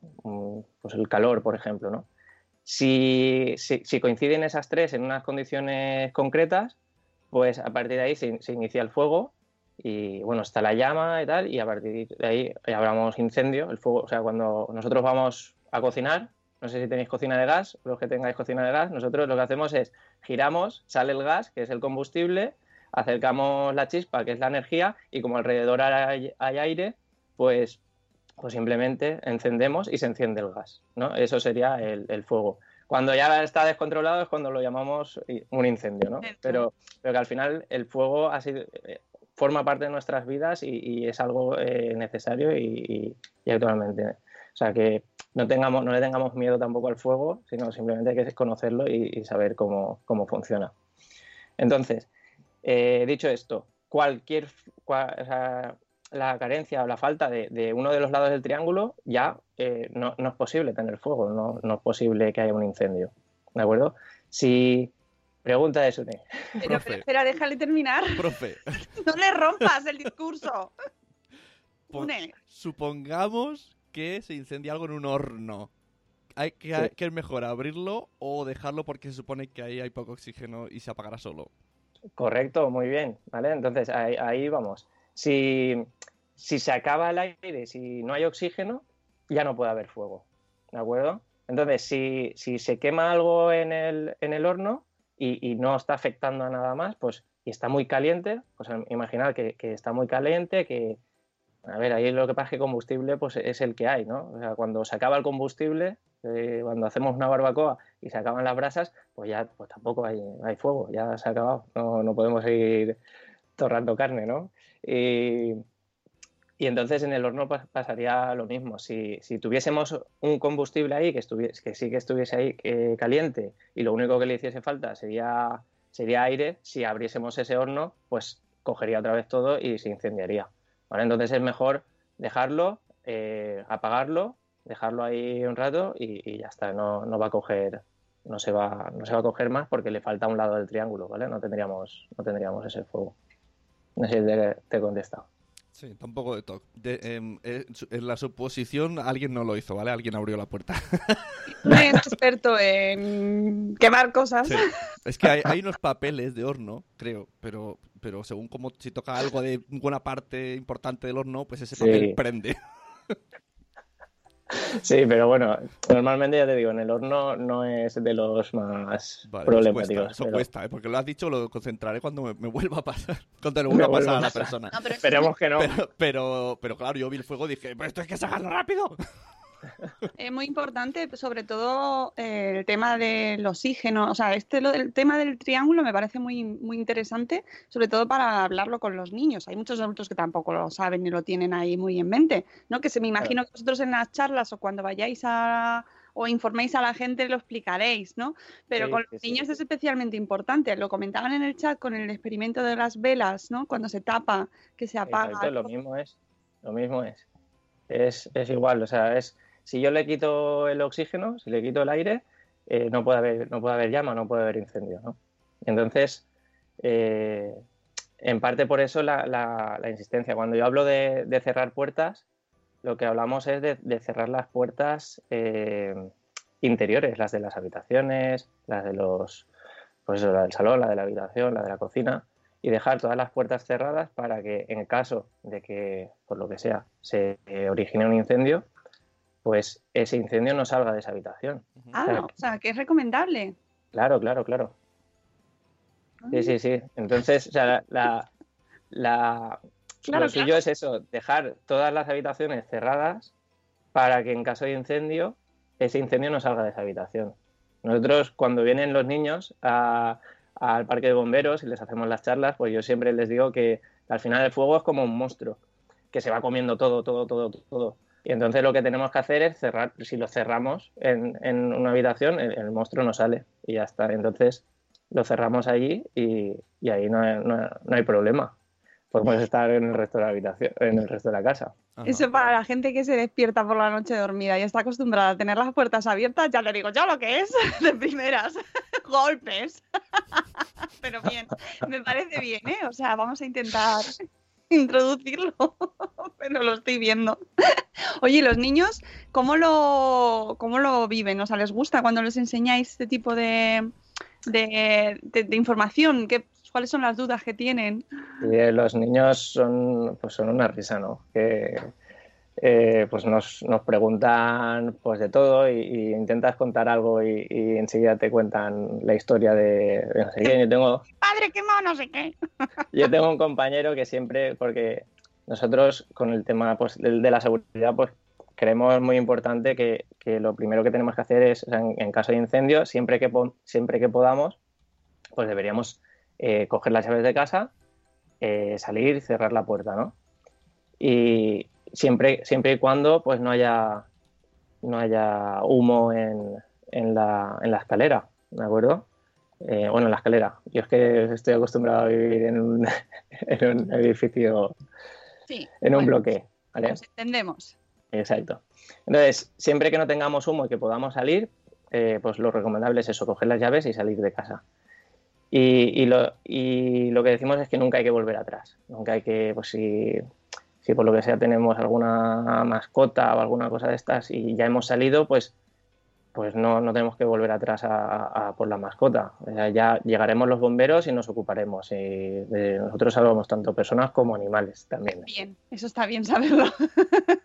Pues el calor, por ejemplo, ¿no? Si, coinciden esas tres en unas condiciones concretas, pues a partir de ahí se, se, inicia el fuego y bueno, está la llama y tal, y a partir de ahí hablamos incendio, el fuego, o sea, cuando nosotros vamos a cocinar, no sé si tenéis cocina de gas, los que tengáis cocina de gas, nosotros lo que hacemos es giramos, sale el gas, que es el combustible, acercamos la chispa, que es la energía, y como alrededor hay, hay aire, pues, pues, simplemente encendemos y se enciende el gas. ¿no? Eso sería el, el, fuego. Cuando ya está descontrolado es cuando lo llamamos un incendio, ¿no? Pero, pero que al final el fuego ha sido, eh, forma parte de nuestras vidas y, y es algo eh, necesario y, y, y, actualmente. O sea que no, tengamos, no le tengamos miedo tampoco al fuego, sino simplemente hay que conocerlo y, saber cómo, cómo funciona. Entonces, eh, dicho esto, cualquier cual, o sea, la carencia o la falta de, de, uno de los lados del triángulo ya eh, no, no, es posible tener fuego, no, no, es posible que haya un incendio. ¿De acuerdo? Si. Pregunta de Sune. Pero, pero, espera, déjale terminar. Profe. no le rompas el discurso. Supongamos que se incendia algo en un horno. ¿Hay que, sí. ¿Qué es mejor, abrirlo o dejarlo porque se supone que ahí hay poco oxígeno y se apagará solo? Correcto, muy bien, ¿vale? Entonces ahí, ahí vamos. Si, si, se acaba el aire, si no hay oxígeno, ya no puede haber fuego, ¿de acuerdo? Entonces, si, si se quema algo en el, en el horno y, y, no está afectando a nada más, pues y está muy caliente, pues imaginar que, que, está muy caliente, que, a ver, ahí lo que pasa es que combustible pues es el que hay, ¿no? O sea, cuando se acaba el combustible, eh, cuando hacemos una barbacoa y se acaban las brasas, pues ya pues tampoco hay, hay fuego, ya se ha acabado, no, no podemos seguir torrando carne, ¿no? Y, entonces en el horno pasaría lo mismo. Si, si tuviésemos un combustible ahí que, que sí que estuviese ahí eh, caliente y lo único que le hiciese falta sería, sería aire, si abriésemos ese horno, pues cogería otra vez todo y se incendiaría. ¿vale? Entonces es mejor dejarlo, eh, apagarlo, dejarlo ahí un rato y, y ya está, no, no, va a coger, no se va, no se va a coger más porque le falta un lado del triángulo, ¿vale? No tendríamos, no tendríamos ese fuego. No sé si te, te he contestado. Sí, tampoco de toque. De, eh, en la suposición, alguien no lo hizo, ¿vale? Alguien abrió la puerta. No es experto en quemar cosas. Sí. Es que hay, hay, unos papeles de horno, creo, pero, pero según como si toca algo de buena parte importante del horno, pues ese papel sí. prende. Sí, pero bueno, normalmente ya te digo, en el horno no es de los más vale, problemáticos. Cuesta, eso pero... cuesta, ¿eh? porque lo has dicho, lo concentraré cuando me, me vuelva a pasar. Cuando le vuelva a pasar a la persona. No, pero Esperemos que no. Pero, pero, pero, claro, yo vi el fuego y dije, pero esto hay que sacarlo rápido. Es muy importante, sobre todo eh, el tema del oxígeno. O sea, este el tema del triángulo me parece muy, muy interesante, sobre todo para hablarlo con los niños. Hay muchos adultos que tampoco lo saben ni lo tienen ahí muy en mente, ¿no? Que se me imagino que vosotros en las charlas o cuando vayáis a o informéis a la gente lo explicaréis, ¿no? Pero sí, con los sí, niños sí. es especialmente importante. Lo comentaban en el chat con el experimento de las velas, ¿no? Cuando se tapa, que se apaga. Exacto, lo mismo es. Lo mismo es. Es, es igual, o sea, es si yo le quito el oxígeno, si le quito el aire, eh, no, puede haber, no puede haber llama, no puede haber incendio. ¿no? Entonces, eh, en parte por eso la, la- la insistencia. Cuando yo hablo de, cerrar puertas, lo que hablamos es de, de cerrar las puertas eh, interiores, las de las habitaciones, las de los, pues eso, la del salón, la de la habitación, la de la cocina, y dejar todas las puertas cerradas para que en caso de que, por lo que sea, se origine un incendio, pues ese incendio no salga de esa habitación. Ah, Claro. o sea, que es recomendable. Claro, claro, claro. Sí, sí, sí. Entonces, o sea, la, la- la- Claro, lo suyo claro. es eso, dejar todas las habitaciones cerradas para que en caso de incendio, ese incendio no salga de esa habitación. Nosotros, cuando vienen los niños a- al parque de bomberos y les hacemos las charlas, pues yo siempre les digo que al final el fuego es como un monstruo, que se va comiendo todo, todo, todo, todo. Y entonces lo que tenemos que hacer es cerrar, si lo cerramos en, en una habitación, el, el monstruo no sale y ya está. Entonces lo cerramos allí y, y ahí no hay, no- no hay problema. Podemos estar en el resto de la habitación, en el resto de la casa. Eso para la gente que se despierta por la noche dormida y está acostumbrada a tener las puertas abiertas, ya le digo yo lo que es de primeras. Golpes. Pero bien, me parece bien, ¿eh? O sea, vamos a intentar introducirlo, pero lo estoy viendo. Oye, ¿y los niños cómo lo, cómo lo viven? O sea, ¿les gusta cuando les enseñáis este tipo de, de, información? ¿Qué, ¿Cuáles son las dudas que tienen? Eh, los niños son, pues son una risa, ¿no? Eh, pues nos, nos preguntan pues de todo y, y intentas contar algo y, y enseguida te cuentan la historia de, de no sé quién. Yo tengo, Padre, qué malo, no sé qué. yo tengo un compañero que siempre, porque nosotros con el tema pues, del- de, la seguridad, pues creemos muy importante que, que lo primero que tenemos que hacer es, o sea, en, en caso de incendio, siempre que, siempre que podamos, pues deberíamos eh, coger las llaves de casa, eh, salir y cerrar la puerta, ¿no? Y siempre, siempre y cuando pues no haya, no haya humo en, en la, en la escalera, ¿de acuerdo? Eh, bueno, en la escalera. Yo es que estoy acostumbrado a vivir en un, en un edificio, Sí, en un bueno, bloque, ¿vale? nos entendemos. Exacto. Entonces, siempre que no tengamos humo y que podamos salir, eh, pues lo recomendable es eso, coger las llaves y salir de casa. Y, y lo, y lo que decimos es que nunca hay que volver atrás. Nunca hay que, pues si, si por lo que sea tenemos alguna mascota o alguna cosa de estas y ya hemos salido, pues, pues no, no tenemos que volver atrás a, por la mascota. Sea, ya llegaremos los bomberos y nos ocuparemos. Y de nosotros salvamos tanto personas como animales también. Bien, eso está bien saberlo.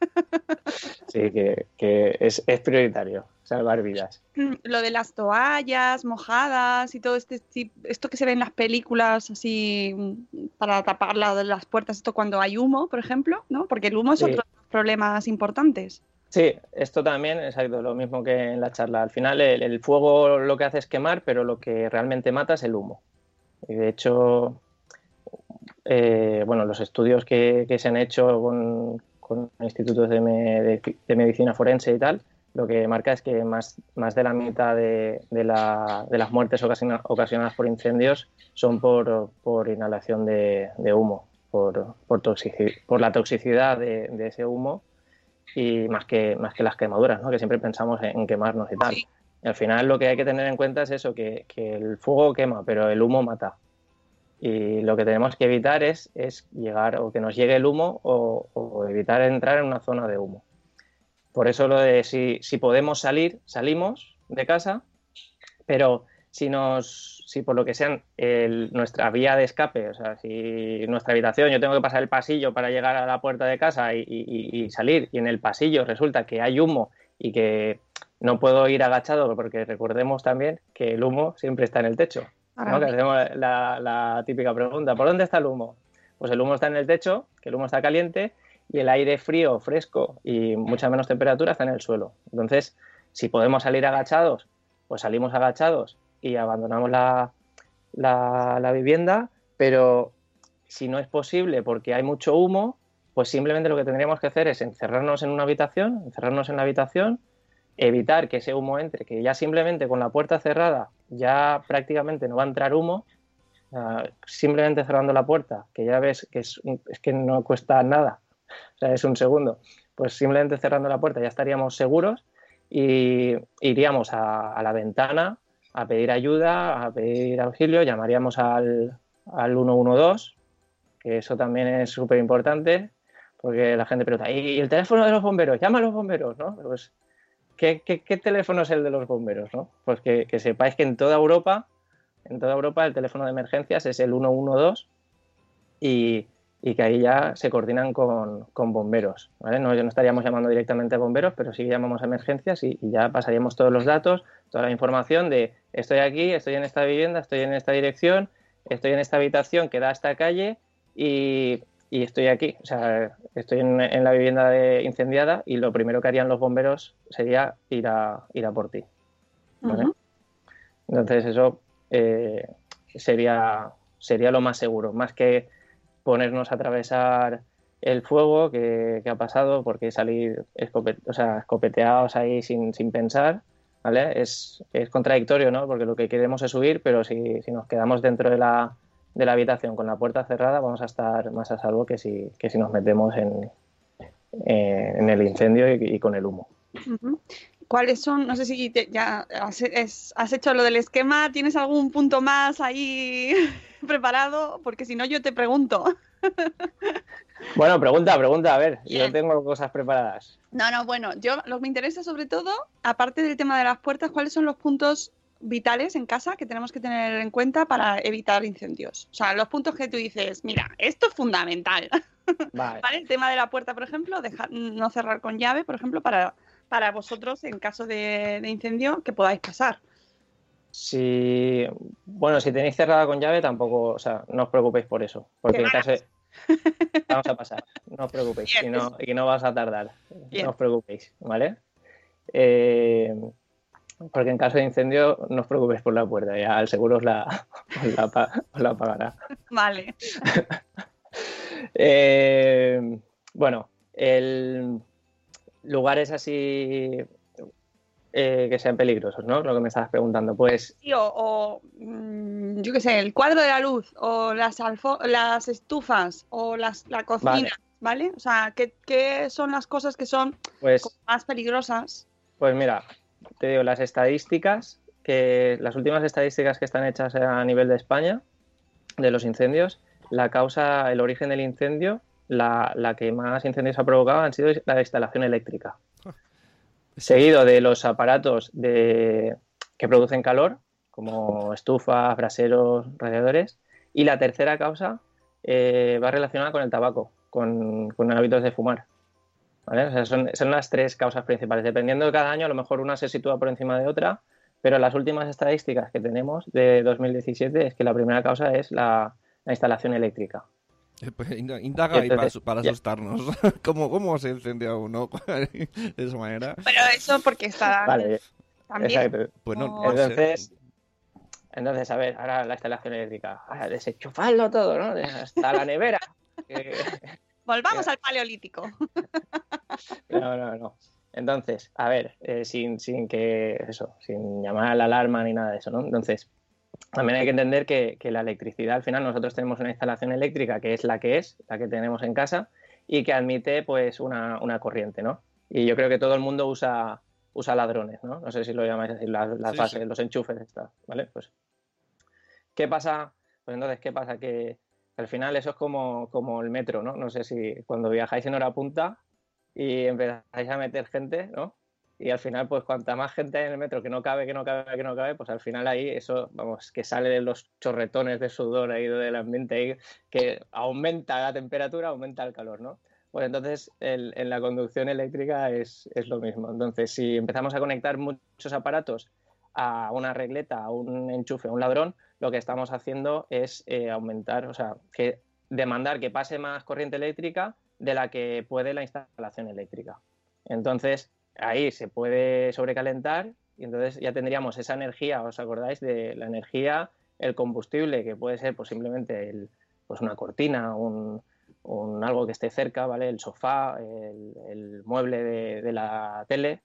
Sí, que, que es, es prioritario salvar vidas. Lo de las toallas mojadas y todo este esto que se ve en las películas así mm, para tapar la las puertas, esto cuando hay humo, por ejemplo, ¿no? Porque el humo es Sí. otro de los problemas importantes. Sí, esto también, exacto, lo mismo que en la charla. Al final el, el fuego lo que hace es quemar, pero lo que realmente mata es el humo. Y de hecho, eh, bueno, los estudios que, que se han hecho con, con institutos de, me- de- de medicina forense y tal, lo que marca es que más, más de la mitad de, de la- de las muertes ocasiona- ocasionadas por incendios son por, por inhalación de, humo, por, por, toxici- por la toxicidad de, de ese humo y más que, más que las quemaduras, ¿no? que siempre pensamos en, en quemarnos y tal. Y al final lo que hay que tener en cuenta es eso, que, que el fuego quema, pero el humo mata. Y lo que tenemos que evitar es, es llegar o que nos llegue el humo o, evitar entrar en una zona de humo. Por eso lo de si, si podemos salir, salimos de casa, pero si nos, si por lo que sea el- nuestra vía de escape, o sea, si nuestra habitación, yo tengo que pasar el pasillo para llegar a la puerta de casa y salir, y en el pasillo resulta que hay humo y que no puedo ir agachado, porque recordemos también que el humo siempre está en el techo. ¿No? Que hacemos la, la típica pregunta, ¿por dónde está el humo? Pues el humo está en el techo, que el humo está caliente, y el aire frío, fresco y mucha menos temperatura está en el suelo. Entonces, si podemos salir agachados, pues salimos agachados y abandonamos la, la, la vivienda, pero si no es posible porque hay mucho humo, pues simplemente lo que tendríamos que hacer es encerrarnos en una habitación, encerrarnos en la habitación, evitar que ese humo entre, que ya simplemente con la puerta cerrada ya prácticamente no va a entrar humo, ah, simplemente cerrando la puerta, que ya ves que es, que no cuesta nada, o sea, es un segundo, pues simplemente cerrando la puerta ya estaríamos seguros y iríamos a, a la ventana a pedir ayuda, a pedir auxilio, llamaríamos al, al 112, que eso también es súper importante, porque la gente pregunta, ¿y el teléfono de los bomberos? Llama a los bomberos, ¿no? Pues, ¿qué, qué, qué teléfono es el de los bomberos, no? Pues que, sepáis que en toda Europa, en toda Europa el teléfono de emergencias es el 112 y, que ahí ya se coordinan con, bomberos. no estaríamos llamando directamente a bomberos, pero sí llamamos a emergencias y, y, ya pasaríamos todos los datos, toda la información de estoy aquí, estoy en esta vivienda, estoy en esta dirección, estoy en esta habitación que da a esta calle y, y estoy aquí. O sea, estoy en, en, la vivienda de incendiada y lo primero que harían los bomberos sería ir a, ir a por ti. ¿vale? Uh -huh. Entonces eso eh, sería, sería lo más seguro, más que ponernos a atravesar el fuego que, que ha pasado, porque salir escopet, o sea, escopeteados ahí sin, sin pensar, ¿vale? Es, es, contradictorio, ¿no? Porque lo que queremos es huir, pero si, si nos quedamos dentro de la, de la, habitación con la puerta cerrada, vamos a estar más a salvo que si, que si nos metemos en, eh, en el incendio y, y, con el humo. ¿Cuáles son? No sé si te, ya has, es, has, hecho lo del esquema. ¿Tienes algún punto más ahí preparado? Porque si no, yo te pregunto. Bueno, pregunta, pregunta, a ver, Bien. yo tengo cosas preparadas. No, no, bueno, yo lo que me interesa sobre todo, aparte del tema de las puertas, ¿cuáles son los puntos vitales en casa que tenemos que tener en cuenta para evitar incendios? O sea, los puntos que tú dices, mira, esto es fundamental. Vale. ¿Vale? El tema de la puerta, por ejemplo, dejar, no cerrar con llave, por ejemplo, para, para vosotros en caso de, de incendio que podáis pasar. Si, bueno, si tenéis cerrada con llave, tampoco, o sea, no os preocupéis por eso, porque en caso de... Vamos a pasar, no os preocupéis, y no, y no vas a tardar, Bien. no os preocupéis, ¿vale? Eh, porque en caso de incendio, no os preocupéis por la puerta, ya el seguro os la, os la, os la pagará. Vale. eh, bueno, el lugares así eh, que sean peligrosos, ¿no? Lo que me estabas preguntando, pues... Sí, o, o mmm, yo qué sé, el cuadro de la luz, o las, las estufas, o las, la cocina, vale. ¿vale? O sea, ¿qué, ¿qué, son las cosas que son pues, más peligrosas? Pues mira, te digo, las estadísticas, que las últimas estadísticas que están hechas a nivel de España, de los incendios, la causa, el origen del incendio, la, la que más incendios ha provocado han sido la instalación eléctrica seguido de los aparatos de, que producen calor, como estufas, braseros, radiadores. Y la tercera causa eh, va relacionada con el tabaco, con, con hábitos de fumar. ¿Vale? O sea, son, son, las tres causas principales. Dependiendo de cada año, a lo mejor una se sitúa por encima de otra, pero las últimas estadísticas que tenemos de 2017 es que la primera causa es la, la instalación eléctrica. Eh, pues indaga ahí para, para asustarnos. ¿Cómo, ¿Cómo se incendia uno de esa manera? Pero eso porque está... Vale, también. exacto. Pues no, no entonces, entonces, a ver, ahora la instalación eléctrica. Ahora desenchufarlo todo, ¿no? Hasta la nevera. que... Volvamos al paleolítico. no, no, no. Entonces, a ver, eh, sin, sin que eso, sin llamar a la alarma ni nada de eso, ¿no? Entonces, también hay que entender que, que, la electricidad, al final nosotros tenemos una instalación eléctrica que es la que es, la que tenemos en casa, y que admite pues una, una corriente, ¿no? Y yo creo que todo el mundo usa, usa ladrones, ¿no? No sé si lo llamáis así, las, las sí, bases, sí. los enchufes, estas, ¿vale? Pues, ¿qué pasa? Pues entonces, ¿qué pasa? Que al final eso es como, como el metro, ¿no? No sé si cuando viajáis en hora punta y empezáis a meter gente, ¿no? y al final, pues cuanta más gente hay en el metro que no cabe, que no cabe, que no cabe, pues al final ahí eso, vamos, que sale de los chorretones de sudor ahí del ambiente ahí, que aumenta la temperatura, aumenta el calor, ¿no? Pues entonces en la conducción eléctrica es, es, lo mismo. Entonces, si empezamos a conectar muchos aparatos a una regleta, a un enchufe, a un ladrón, lo que estamos haciendo es eh, aumentar, o sea, que demandar que pase más corriente eléctrica de la que puede la instalación eléctrica. Entonces, ahí se puede sobrecalentar y entonces ya tendríamos esa energía, ¿os acordáis de la energía, el combustible, que puede ser pues, simplemente el, pues una cortina, un, un, algo que esté cerca, ¿vale? El sofá, el, el mueble de, de, la tele,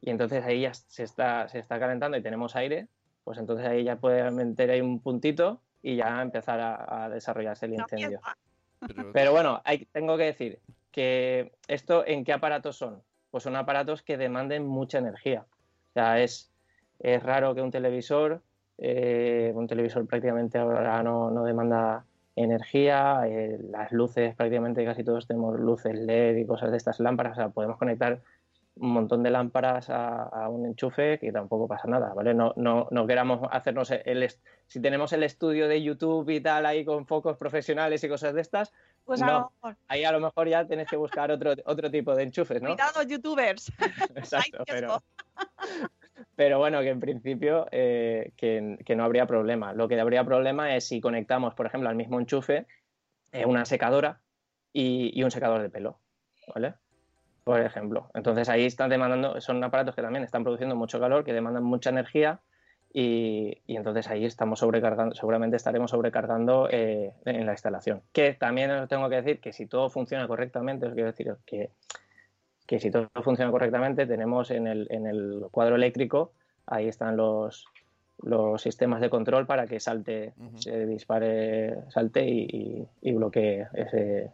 y entonces ahí ya se está, se está calentando y tenemos aire, pues entonces ahí ya puede meter ahí un puntito y ya empezar a, a desarrollarse el incendio. Pero, Pero bueno, hay, tengo que decir que esto en qué aparatos son pues son aparatos que demanden mucha energía. O sea, es, es raro que un televisor eh, un televisor prácticamente ahora no, no demanda energía, eh, las luces prácticamente casi todos tenemos luces LED y cosas de estas lámparas, o sea, podemos conectar un montón de lámparas a, a un enchufe que tampoco pasa nada, ¿vale? No, no, no queramos hacernos el... Si tenemos el estudio de YouTube y tal ahí con focos profesionales y cosas de estas, Pues a no, lo mejor. ahí a lo mejor ya tenéis que buscar otro, otro tipo de enchufes, ¿no? Cuidado, youtubers. Exacto, pero, pero bueno, que en principio eh, que, que no habría problema. Lo que habría problema es si conectamos, por ejemplo, al mismo enchufe eh, una secadora y, y un secador de pelo, ¿vale? Por ejemplo. Entonces ahí están demandando, son aparatos que también están produciendo mucho calor, que demandan mucha energía y, y entonces ahí estamos sobrecargando, seguramente estaremos sobrecargando eh, en la instalación. Que también os tengo que decir que si todo funciona correctamente, os quiero decir que que si todo funciona correctamente, tenemos en el, en el cuadro eléctrico, ahí están los, los sistemas de control para que salte, se dispare, salte y, y- y bloquee ese,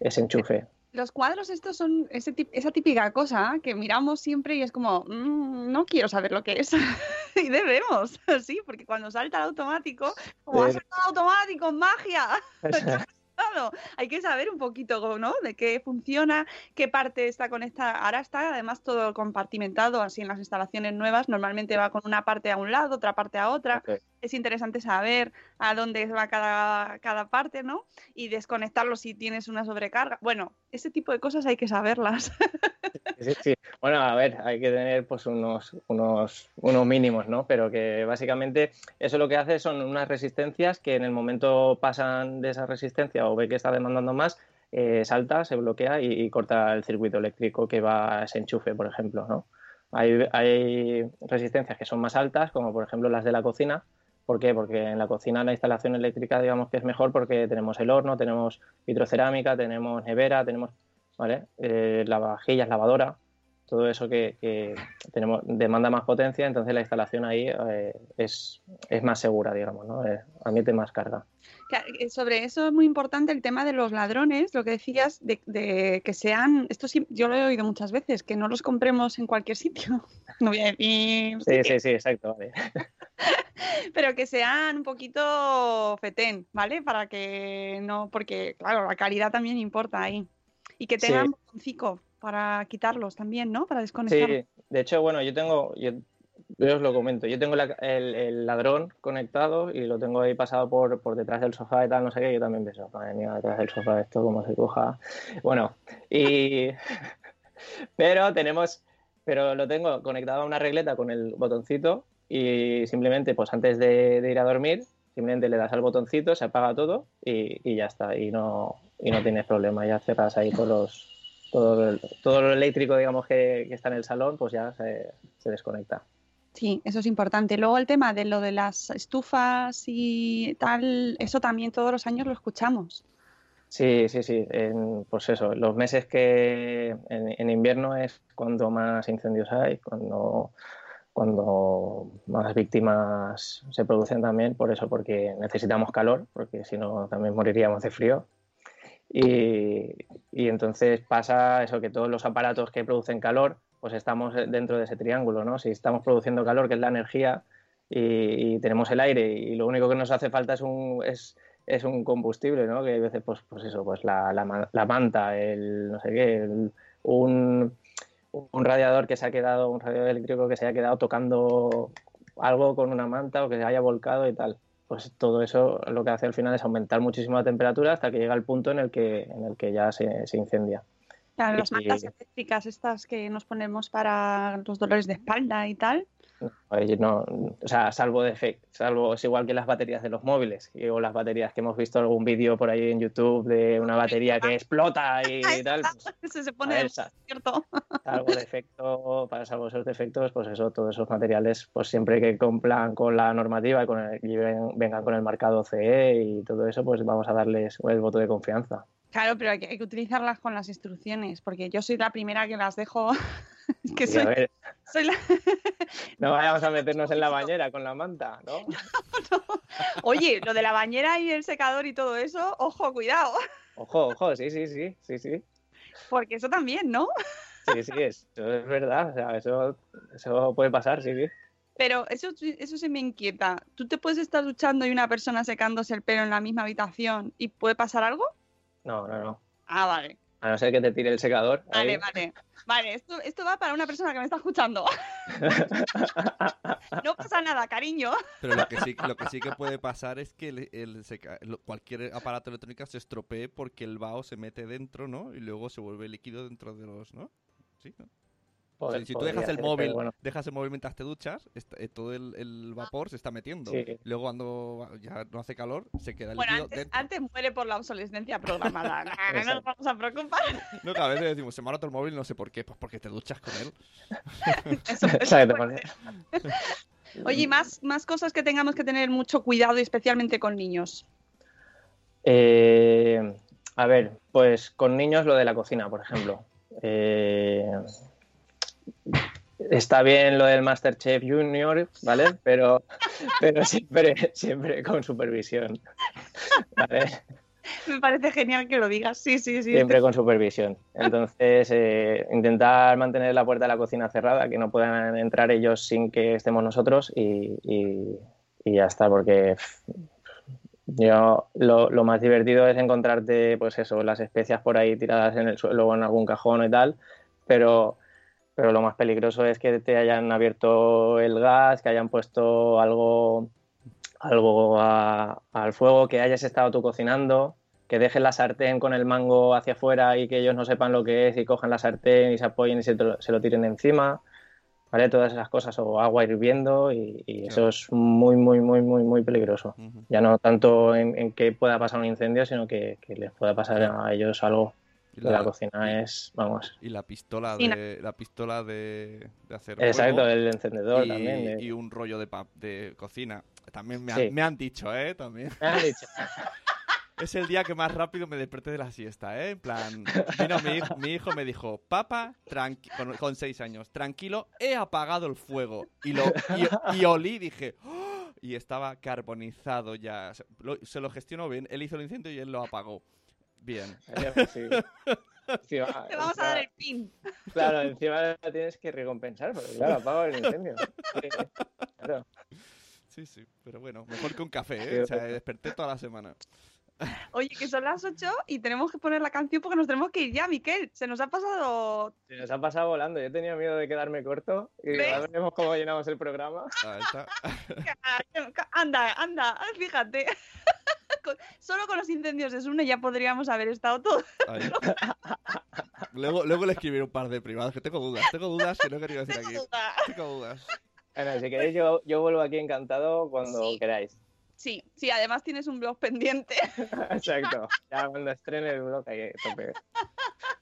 ese enchufe. Los cuadros estos son ese esa típica cosa que miramos siempre y es como, "Mm, no quiero saber lo que es. y debemos, sí, porque cuando salta el automático, como ha saltado automático, magia. Hay que saber un poquito, ¿no? De qué funciona, qué parte está conectada. Ahora está además todo compartimentado, así en las instalaciones nuevas. Normalmente va con una parte a un lado, otra parte a otra. Es interesante saber a dónde va cada, cada parte, ¿no? Y desconectarlo si tienes una sobrecarga. Bueno, ese tipo de cosas hay que saberlas. Bueno, a ver, hay que tener pues unos, unos, unos mínimos, ¿no? Pero que básicamente eso lo que hace son unas resistencias que en el momento pasan de esa resistencia o ve que está demandando más, eh, salta, se bloquea y, y corta el circuito eléctrico que va a ese enchufe, por ejemplo, ¿no? Hay, hay resistencias que son más altas, como por ejemplo las de la cocina. ¿Por qué? Porque en la cocina la instalación eléctrica digamos que es mejor porque tenemos el horno, tenemos vitrocerámica, tenemos nevera, tenemos ¿vale? Eh, lavavajillas, lavadora, todo eso que, que tenemos demanda más potencia, entonces la instalación ahí eh, es, es más segura, digamos, ¿no? Eh, admite más carga. Claro, eh, Sobre eso es muy importante el tema de los ladrones, lo que decías, de, de que sean, esto sí, yo lo he oído muchas veces, que no los compremos en cualquier sitio. No voy a decir Sí, sí, sí, exacto. vale. pero que sean un poquito fetén, ¿vale? Para que no, porque claro, la calidad también importa ahí. Y que Sí. tengan botoncico para quitarlos también, ¿no? Para desconectarlos. Sí, de hecho, bueno, yo tengo, yo, yo os lo comento, yo tengo la- el, el ladrón conectado y lo tengo ahí pasado por, por detrás del sofá y tal, no sé qué, yo también pienso, madre mía, detrás del sofá esto como se coja. Bueno, y... pero tenemos, pero lo tengo conectado a una regleta con el botoncito y simplemente, pues antes de, de ir a dormir, simplemente le das al botoncito, se apaga todo y, y ya está, y no, y no tienes problema, ya cerras ahí todos los, todo, el- todo lo eléctrico, digamos, que, que está en el salón, pues ya se, se desconecta. Sí, eso es importante. Luego el tema de lo de las estufas y tal, eso también todos los años lo escuchamos. Sí, sí, sí. En, pues eso, los meses que en, en invierno es cuando más incendios hay, cuando, cuando más víctimas se producen también, por eso, porque necesitamos calor, porque si no también moriríamos de frío. Y, entonces pasa eso, que todos los aparatos que producen calor, pues estamos dentro de ese triángulo, ¿no? Si estamos produciendo calor, que es la energía, y, tenemos el aire, y lo único que nos hace falta es un, es, es un combustible, ¿no? Que a veces, pues, pues eso, pues la, la, ma- la manta, el no sé qué, un, un radiador que se ha quedado, un radiador eléctrico que se haya quedado tocando algo con una manta o que se haya volcado y tal. Pues todo eso lo que hace al final es aumentar muchísimo la temperatura hasta que llega el punto en el que, en el que ya se, se incendia. Claro, las mantas eléctricas estas que nos ponemos para los dolores de espalda y tal. Oye, no, o sea, salvo defecto, salvo es igual que las baterías de los móviles o las baterías que hemos visto algún vídeo por ahí en YouTube de una batería que explota y, tal. pues, se, pone el cierto. salvo defecto, para salvo esos defectos, pues eso, todos esos materiales, pues siempre que cumplan con la normativa y, con el- y vengan con el marcado CE y todo eso, pues vamos a darles el voto de confianza. Claro, pero hay que, hay que utilizarlas con las instrucciones, porque yo soy la primera que las dejo. que Y soy, a ver, soy la. no vayamos a meternos en la bañera con la manta, ¿no? Oye, lo de la bañera y el secador y todo eso, ojo, cuidado, Ojo, ojo, sí, sí, sí, sí, sí. porque eso también, ¿no? Sí, sí, eso es verdad, o sea, eso, eso puede pasar, sí, sí. Pero eso, eso se me inquieta. ¿Tú te puedes estar duchando y una persona secándose el pelo en la misma habitación y puede pasar algo? No, no, no. Ah, vale. A no ser que te tire el secador. Vale, ahí. vale. Vale, esto, esto va para una persona que me está escuchando. no pasa nada, cariño. Pero lo que sí, lo que, sí que puede pasar es que el, el seca- cualquier aparato electrónico se estropee porque el vaho se mete dentro, ¿no? Y luego se vuelve líquido dentro de los, ¿no? Sí, ¿no? O sea, Pod- si tú dejas el ser, móvil, bueno. dejas el móvil mientras te duchas, está- eh, todo el, el vapor se está metiendo. Sí. Luego cuando ya no hace calor, se queda Bueno, líquido antes, dentro. antes muere por la obsolescencia programada. No, no nos vamos a preocupar. No, que a veces decimos, se me ha roto el móvil, no sé por qué, pues porque te duchas con él. Eso- eso. Oye, ¿y más, más cosas que tengamos que tener mucho cuidado, y especialmente con niños. Eh, a ver, pues con niños lo de la cocina, por ejemplo. Eh, está bien lo del Masterchef Junior, ¿vale? Pero, pero siempre, siempre con supervisión. ¿Vale? Me parece genial que lo digas. Sí, sí, sí. Siempre con supervisión. Entonces, eh, intentar mantener la puerta de la cocina cerrada, que no puedan entrar ellos sin que estemos nosotros y, y- y ya está, porque yo lo, lo más divertido es encontrarte, pues eso, las especias por ahí tiradas en el suelo o en algún cajón y tal, pero, pero lo más peligroso es que te hayan abierto el gas, que hayan puesto algo, algo a- al fuego, que hayas estado tú cocinando, que dejen la sartén con el mango hacia afuera y que ellos no sepan lo que es y cojan la sartén y se apoyen y se, se lo tiren encima, ¿vale? Todas esas cosas, o agua hirviendo y, y eso es muy, muy, muy, muy, muy peligroso. Ya no tanto en, en que pueda pasar un incendio, sino que, que les pueda pasar a ellos algo. Y la cocina es, vamos. y la pistola de la pistola de, de hacer Exacto, el encendedor y, también. de- y un rollo de, pa- de cocina. También me han, Sí. me han dicho, ¿eh? También. Me han dicho. Es el día que más rápido me desperté de la siesta, ¿eh? En plan, vino mi, hijo- mi hijo me dijo, papá, con, con seis años, tranquilo, he apagado el fuego. Y, lo, y, y olí, dije, "Oh", y estaba carbonizado ya. Se lo, se lo gestionó bien, él hizo el incendio y él lo apagó. Bien. Sí. Encima- Te vamos a dar el pin. Claro, encima la tienes que recompensar, porque claro, apago el incendio. Sí, claro. Sí, sí, pero bueno, mejor que un café, ¿eh? O sea, desperté toda la semana. Oye, que son las 8 y tenemos que poner la canción porque nos tenemos que ir ya, Miquel. Se nos ha pasado. Se nos ha pasado volando. Yo tenía miedo de quedarme corto y ahora veremos cómo llenamos el programa. Ahí está. Anda, anda, fíjate. Con- Solo con los incendios de Sune ya podríamos haber estado todos. Luego, luego le escribiré un par de privados, que tengo dudas, tengo dudas que no querido decir aquí. Tengo dudas. Bueno, si queréis, yo, yo vuelvo aquí encantado cuando Sí. queráis. Sí, sí, además tienes un blog pendiente. Exacto. Ya cuando estrene el blog, ahí tope.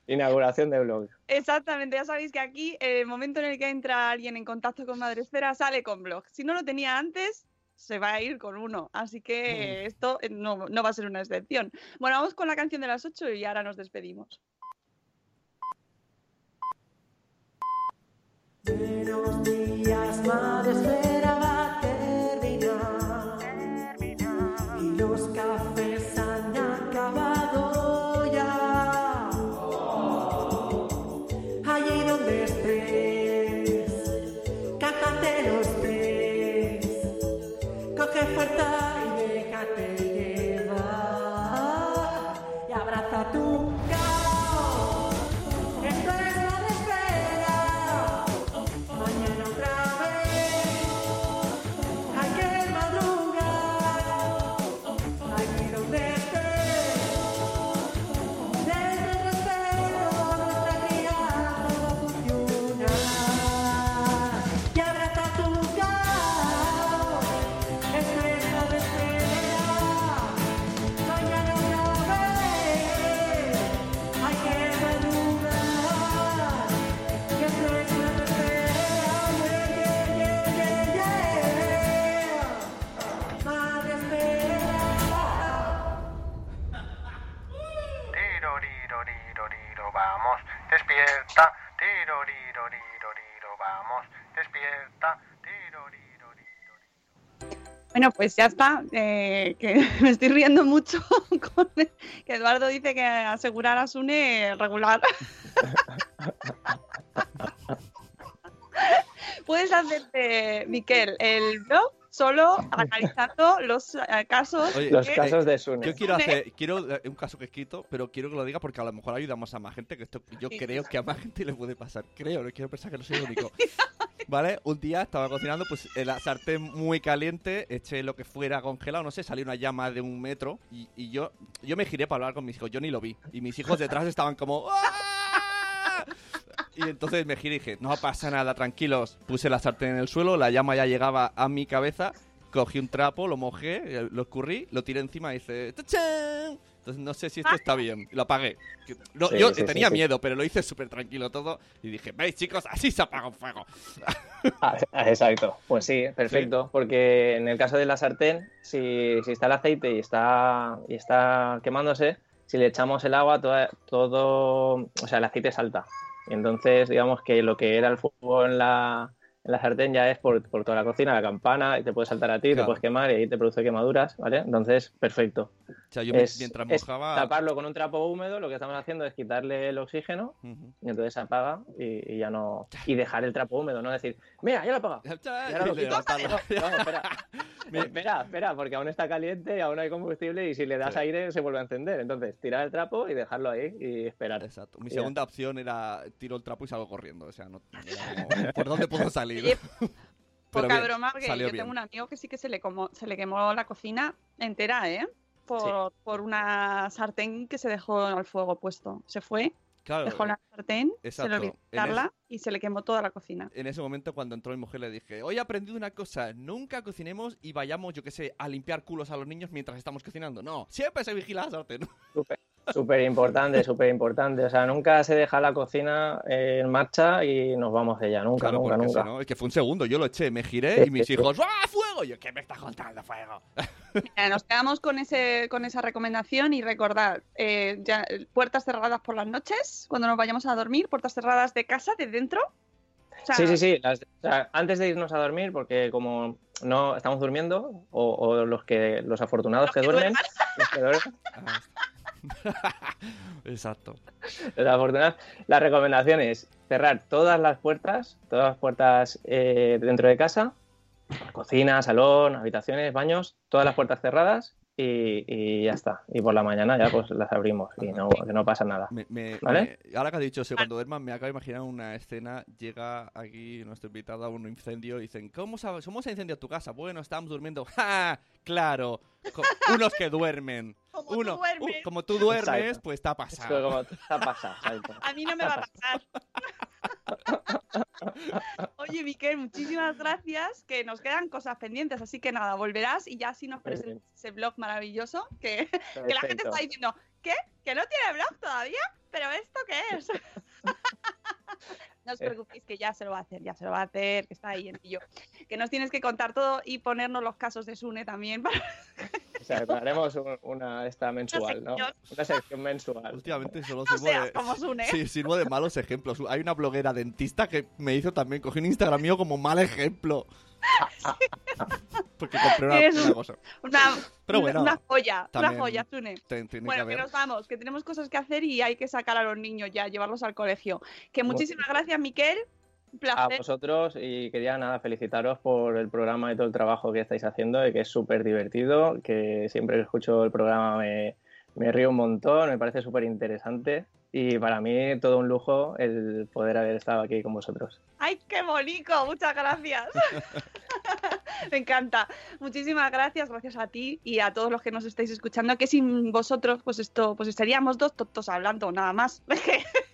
Inauguración de blog. Exactamente, ya sabéis que aquí el momento en el que entra alguien en contacto con Madresfera sale con blog. Si no lo tenía antes, se va a ir con uno. Así que esto eh, no, no va a ser una excepción. Bueno, vamos con la canción de las 8 y ahora nos despedimos. Buenos días, madre espera va a terminar. Y los cafés Bueno, pues ya está. eh, que me estoy riendo mucho con que Eduardo dice que asegurar a Sune regular. Puedes hacerte, Miquel, el blog solo analizando los eh, casos. Oye, Los que- casos de Sune. Yo quiero hacer, quiero eh, un caso que he escrito, pero quiero que lo diga porque a lo mejor ayudamos a más gente, que esto yo Sí. creo que a más gente le puede pasar. Creo, no quiero pensar que no soy el único. ¿Vale? Un día estaba cocinando, pues en la sartén muy caliente, eché lo que fuera congelado, no sé, salió una llama de un metro y, y yo, yo me giré para hablar con mis hijos, yo ni lo vi. Y mis hijos detrás estaban como... "¡Ah!". Y entonces me giré y dije, no pasa nada, tranquilos. Puse la sartén en el suelo, la llama ya llegaba a mi cabeza, cogí un trapo, lo mojé, eh, lo escurrí, lo tiré encima y hice... ¡Tachán! Entonces no sé si esto está bien. Lo apagué. Que- no, Sí, yo sí, tenía sí. miedo, pero lo hice súper tranquilo todo. Y dije, veis chicos, así se apaga un fuego. Ah, ah, Exacto, pues sí, perfecto, porque en el caso de la sartén, si, si está el aceite y está, y está quemándose, si le echamos el agua, toda- todo, o sea, el aceite salta. Y entonces, digamos que lo que era el fuego en la, en la sartén ya es por, por toda la cocina, la campana, y te puede saltar a ti, te puedes quemar y ahí te produce quemaduras, ¿vale? Entonces, perfecto. O sea, yo Es- mientras es mojaba... taparlo con un trapo húmedo, lo que estamos haciendo es quitarle el oxígeno y entonces se apaga y, y ya no. Y dejar el trapo húmedo, no decir, mira, ya lo he apagado. Y ahora lo quito. No, no, espera. espera, espera, porque aún está caliente, aún hay combustible y si le das Sí. aire se vuelve a encender. Entonces, tirar el trapo y dejarlo ahí y esperar. Exacto. Mi Y ya segunda opción era tiro el trapo y salgo corriendo. O sea, no, ¿por dónde puedo salir? Pero Poca bien, broma, porque yo bien. tengo un amigo que sí que se le, como, se le quemó la cocina entera, ¿eh? Por, por una sartén que se dejó al fuego puesto. Se fue, Claro, dejó la sartén, se le olvidó quitarla y se le quemó toda la cocina. en ese momento cuando entró mi mujer le dije, hoy he aprendido una cosa, nunca cocinemos y vayamos, yo qué sé, a limpiar culos a los niños mientras estamos cocinando. No, siempre se vigila la sartén. Súper, súper importante, súper importante. O sea, nunca se deja la cocina eh, en marcha y nos vamos de ella. Nunca, Claro, nunca, porque nunca. si no, es que fue un segundo, yo lo eché, me giré y mis hijos, ¡ah, fuego! Y yo, ¿qué me estás contando, fuego? Mira, nos quedamos con ese con esa recomendación y recordad, eh, ya, puertas cerradas por las noches, cuando nos vayamos a dormir, puertas cerradas de casa, de dentro. O sea, Sí, sí, sí. las- o sea, antes de irnos a dormir, porque como no estamos durmiendo, o, o los que los afortunados que, que duermen, los que duermen, Exacto. la recomendación es cerrar todas las puertas, todas las puertas eh, dentro de casa, cocina, salón, habitaciones, baños, todas las puertas cerradas y, y ya está. Y por la mañana ya pues las abrimos y no, que no pasa nada. Me- me- ¿Vale? me- ahora que has dicho eso, cuando duerman, me acabo de imaginar una escena. Llega aquí nuestro invitado a un incendio y dicen: ¿Cómo, sabes, ¿Cómo se tu casa? Bueno, estamos durmiendo. ¡Ja! Claro. Unos que duermen. Como tú Uno, duermes. uh, como tú duermes, Exacto. pues está pasado. como está pasado, exacto. A mí no me va a pasar. Oye, Miquel, muchísimas gracias, que nos quedan cosas pendientes, así que nada, volverás y ya así nos presentas ese blog maravilloso que, que la gente está diciendo, ¿qué? ¿Que no tiene blog todavía? ¿Pero esto qué es? No os Eh. preocupéis que ya se lo va a hacer, ya se lo va a hacer, que está ahí en ello. Que nos tienes que contar todo y ponernos los casos de Sune también para haremos un- una esta mensual, ¿no? Una sección mensual. Últimamente solo no sirvo seas de... como. Sí, sirvo de malos ejemplos. Hay una bloguera dentista que me hizo también, cogí un Instagram mío como mal ejemplo. Porque compré una, una un- cosa. Una, Pero bueno, una joya, una joya. Ten- tiene Bueno, que que nos vamos, que tenemos cosas que hacer y hay que sacar a los niños ya, llevarlos al colegio. Que muchísimas gracias, Miquel. A vosotros y quería nada felicitaros por el programa y todo el trabajo que estáis haciendo y que es súper divertido, que siempre que escucho el programa me, me río un montón, me parece súper interesante y para mí todo un lujo el poder haber estado aquí con vosotros. ¡Ay, qué bonito! Muchas gracias. Me encanta. Muchísimas gracias, gracias a ti y a todos los que nos estáis escuchando, que sin vosotros, pues esto, pues estaríamos dos tontos hablando, nada más.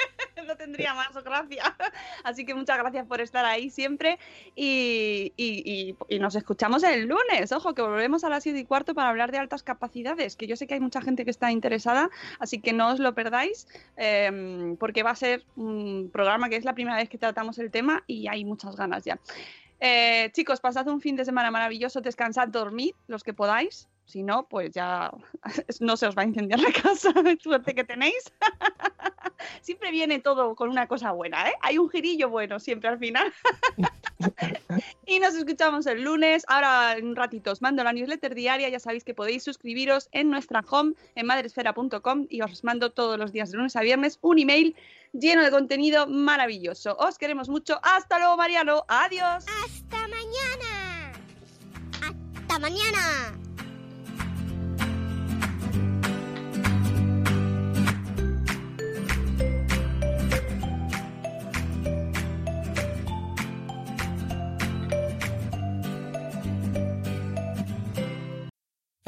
No tendría más gracia. Así que muchas gracias por estar ahí siempre y, y- y- nos escuchamos el lunes. Ojo, que volvemos a las 7 y cuarto para hablar de altas capacidades, que yo sé que hay mucha gente que está interesada, así que no os lo perdáis, eh, porque va a ser un programa que es la primera vez que tratamos el tema y hay muchas ganas ya. Eh, chicos, pasad un fin de semana maravilloso, descansad, dormid los que podáis. Si no, pues ya no se os va a incendiar la casa, suerte que tenéis. siempre viene todo con una cosa buena, ¿eh? Hay un girillo bueno siempre al final. Y nos escuchamos el lunes. Ahora en un ratito os mando la newsletter diaria. Ya sabéis que podéis suscribiros en nuestra home en madresfera.com y os mando todos los días de lunes a viernes un email lleno de contenido maravilloso. Os queremos mucho. Hasta luego, Mariano. Adiós. Hasta mañana. Hasta mañana.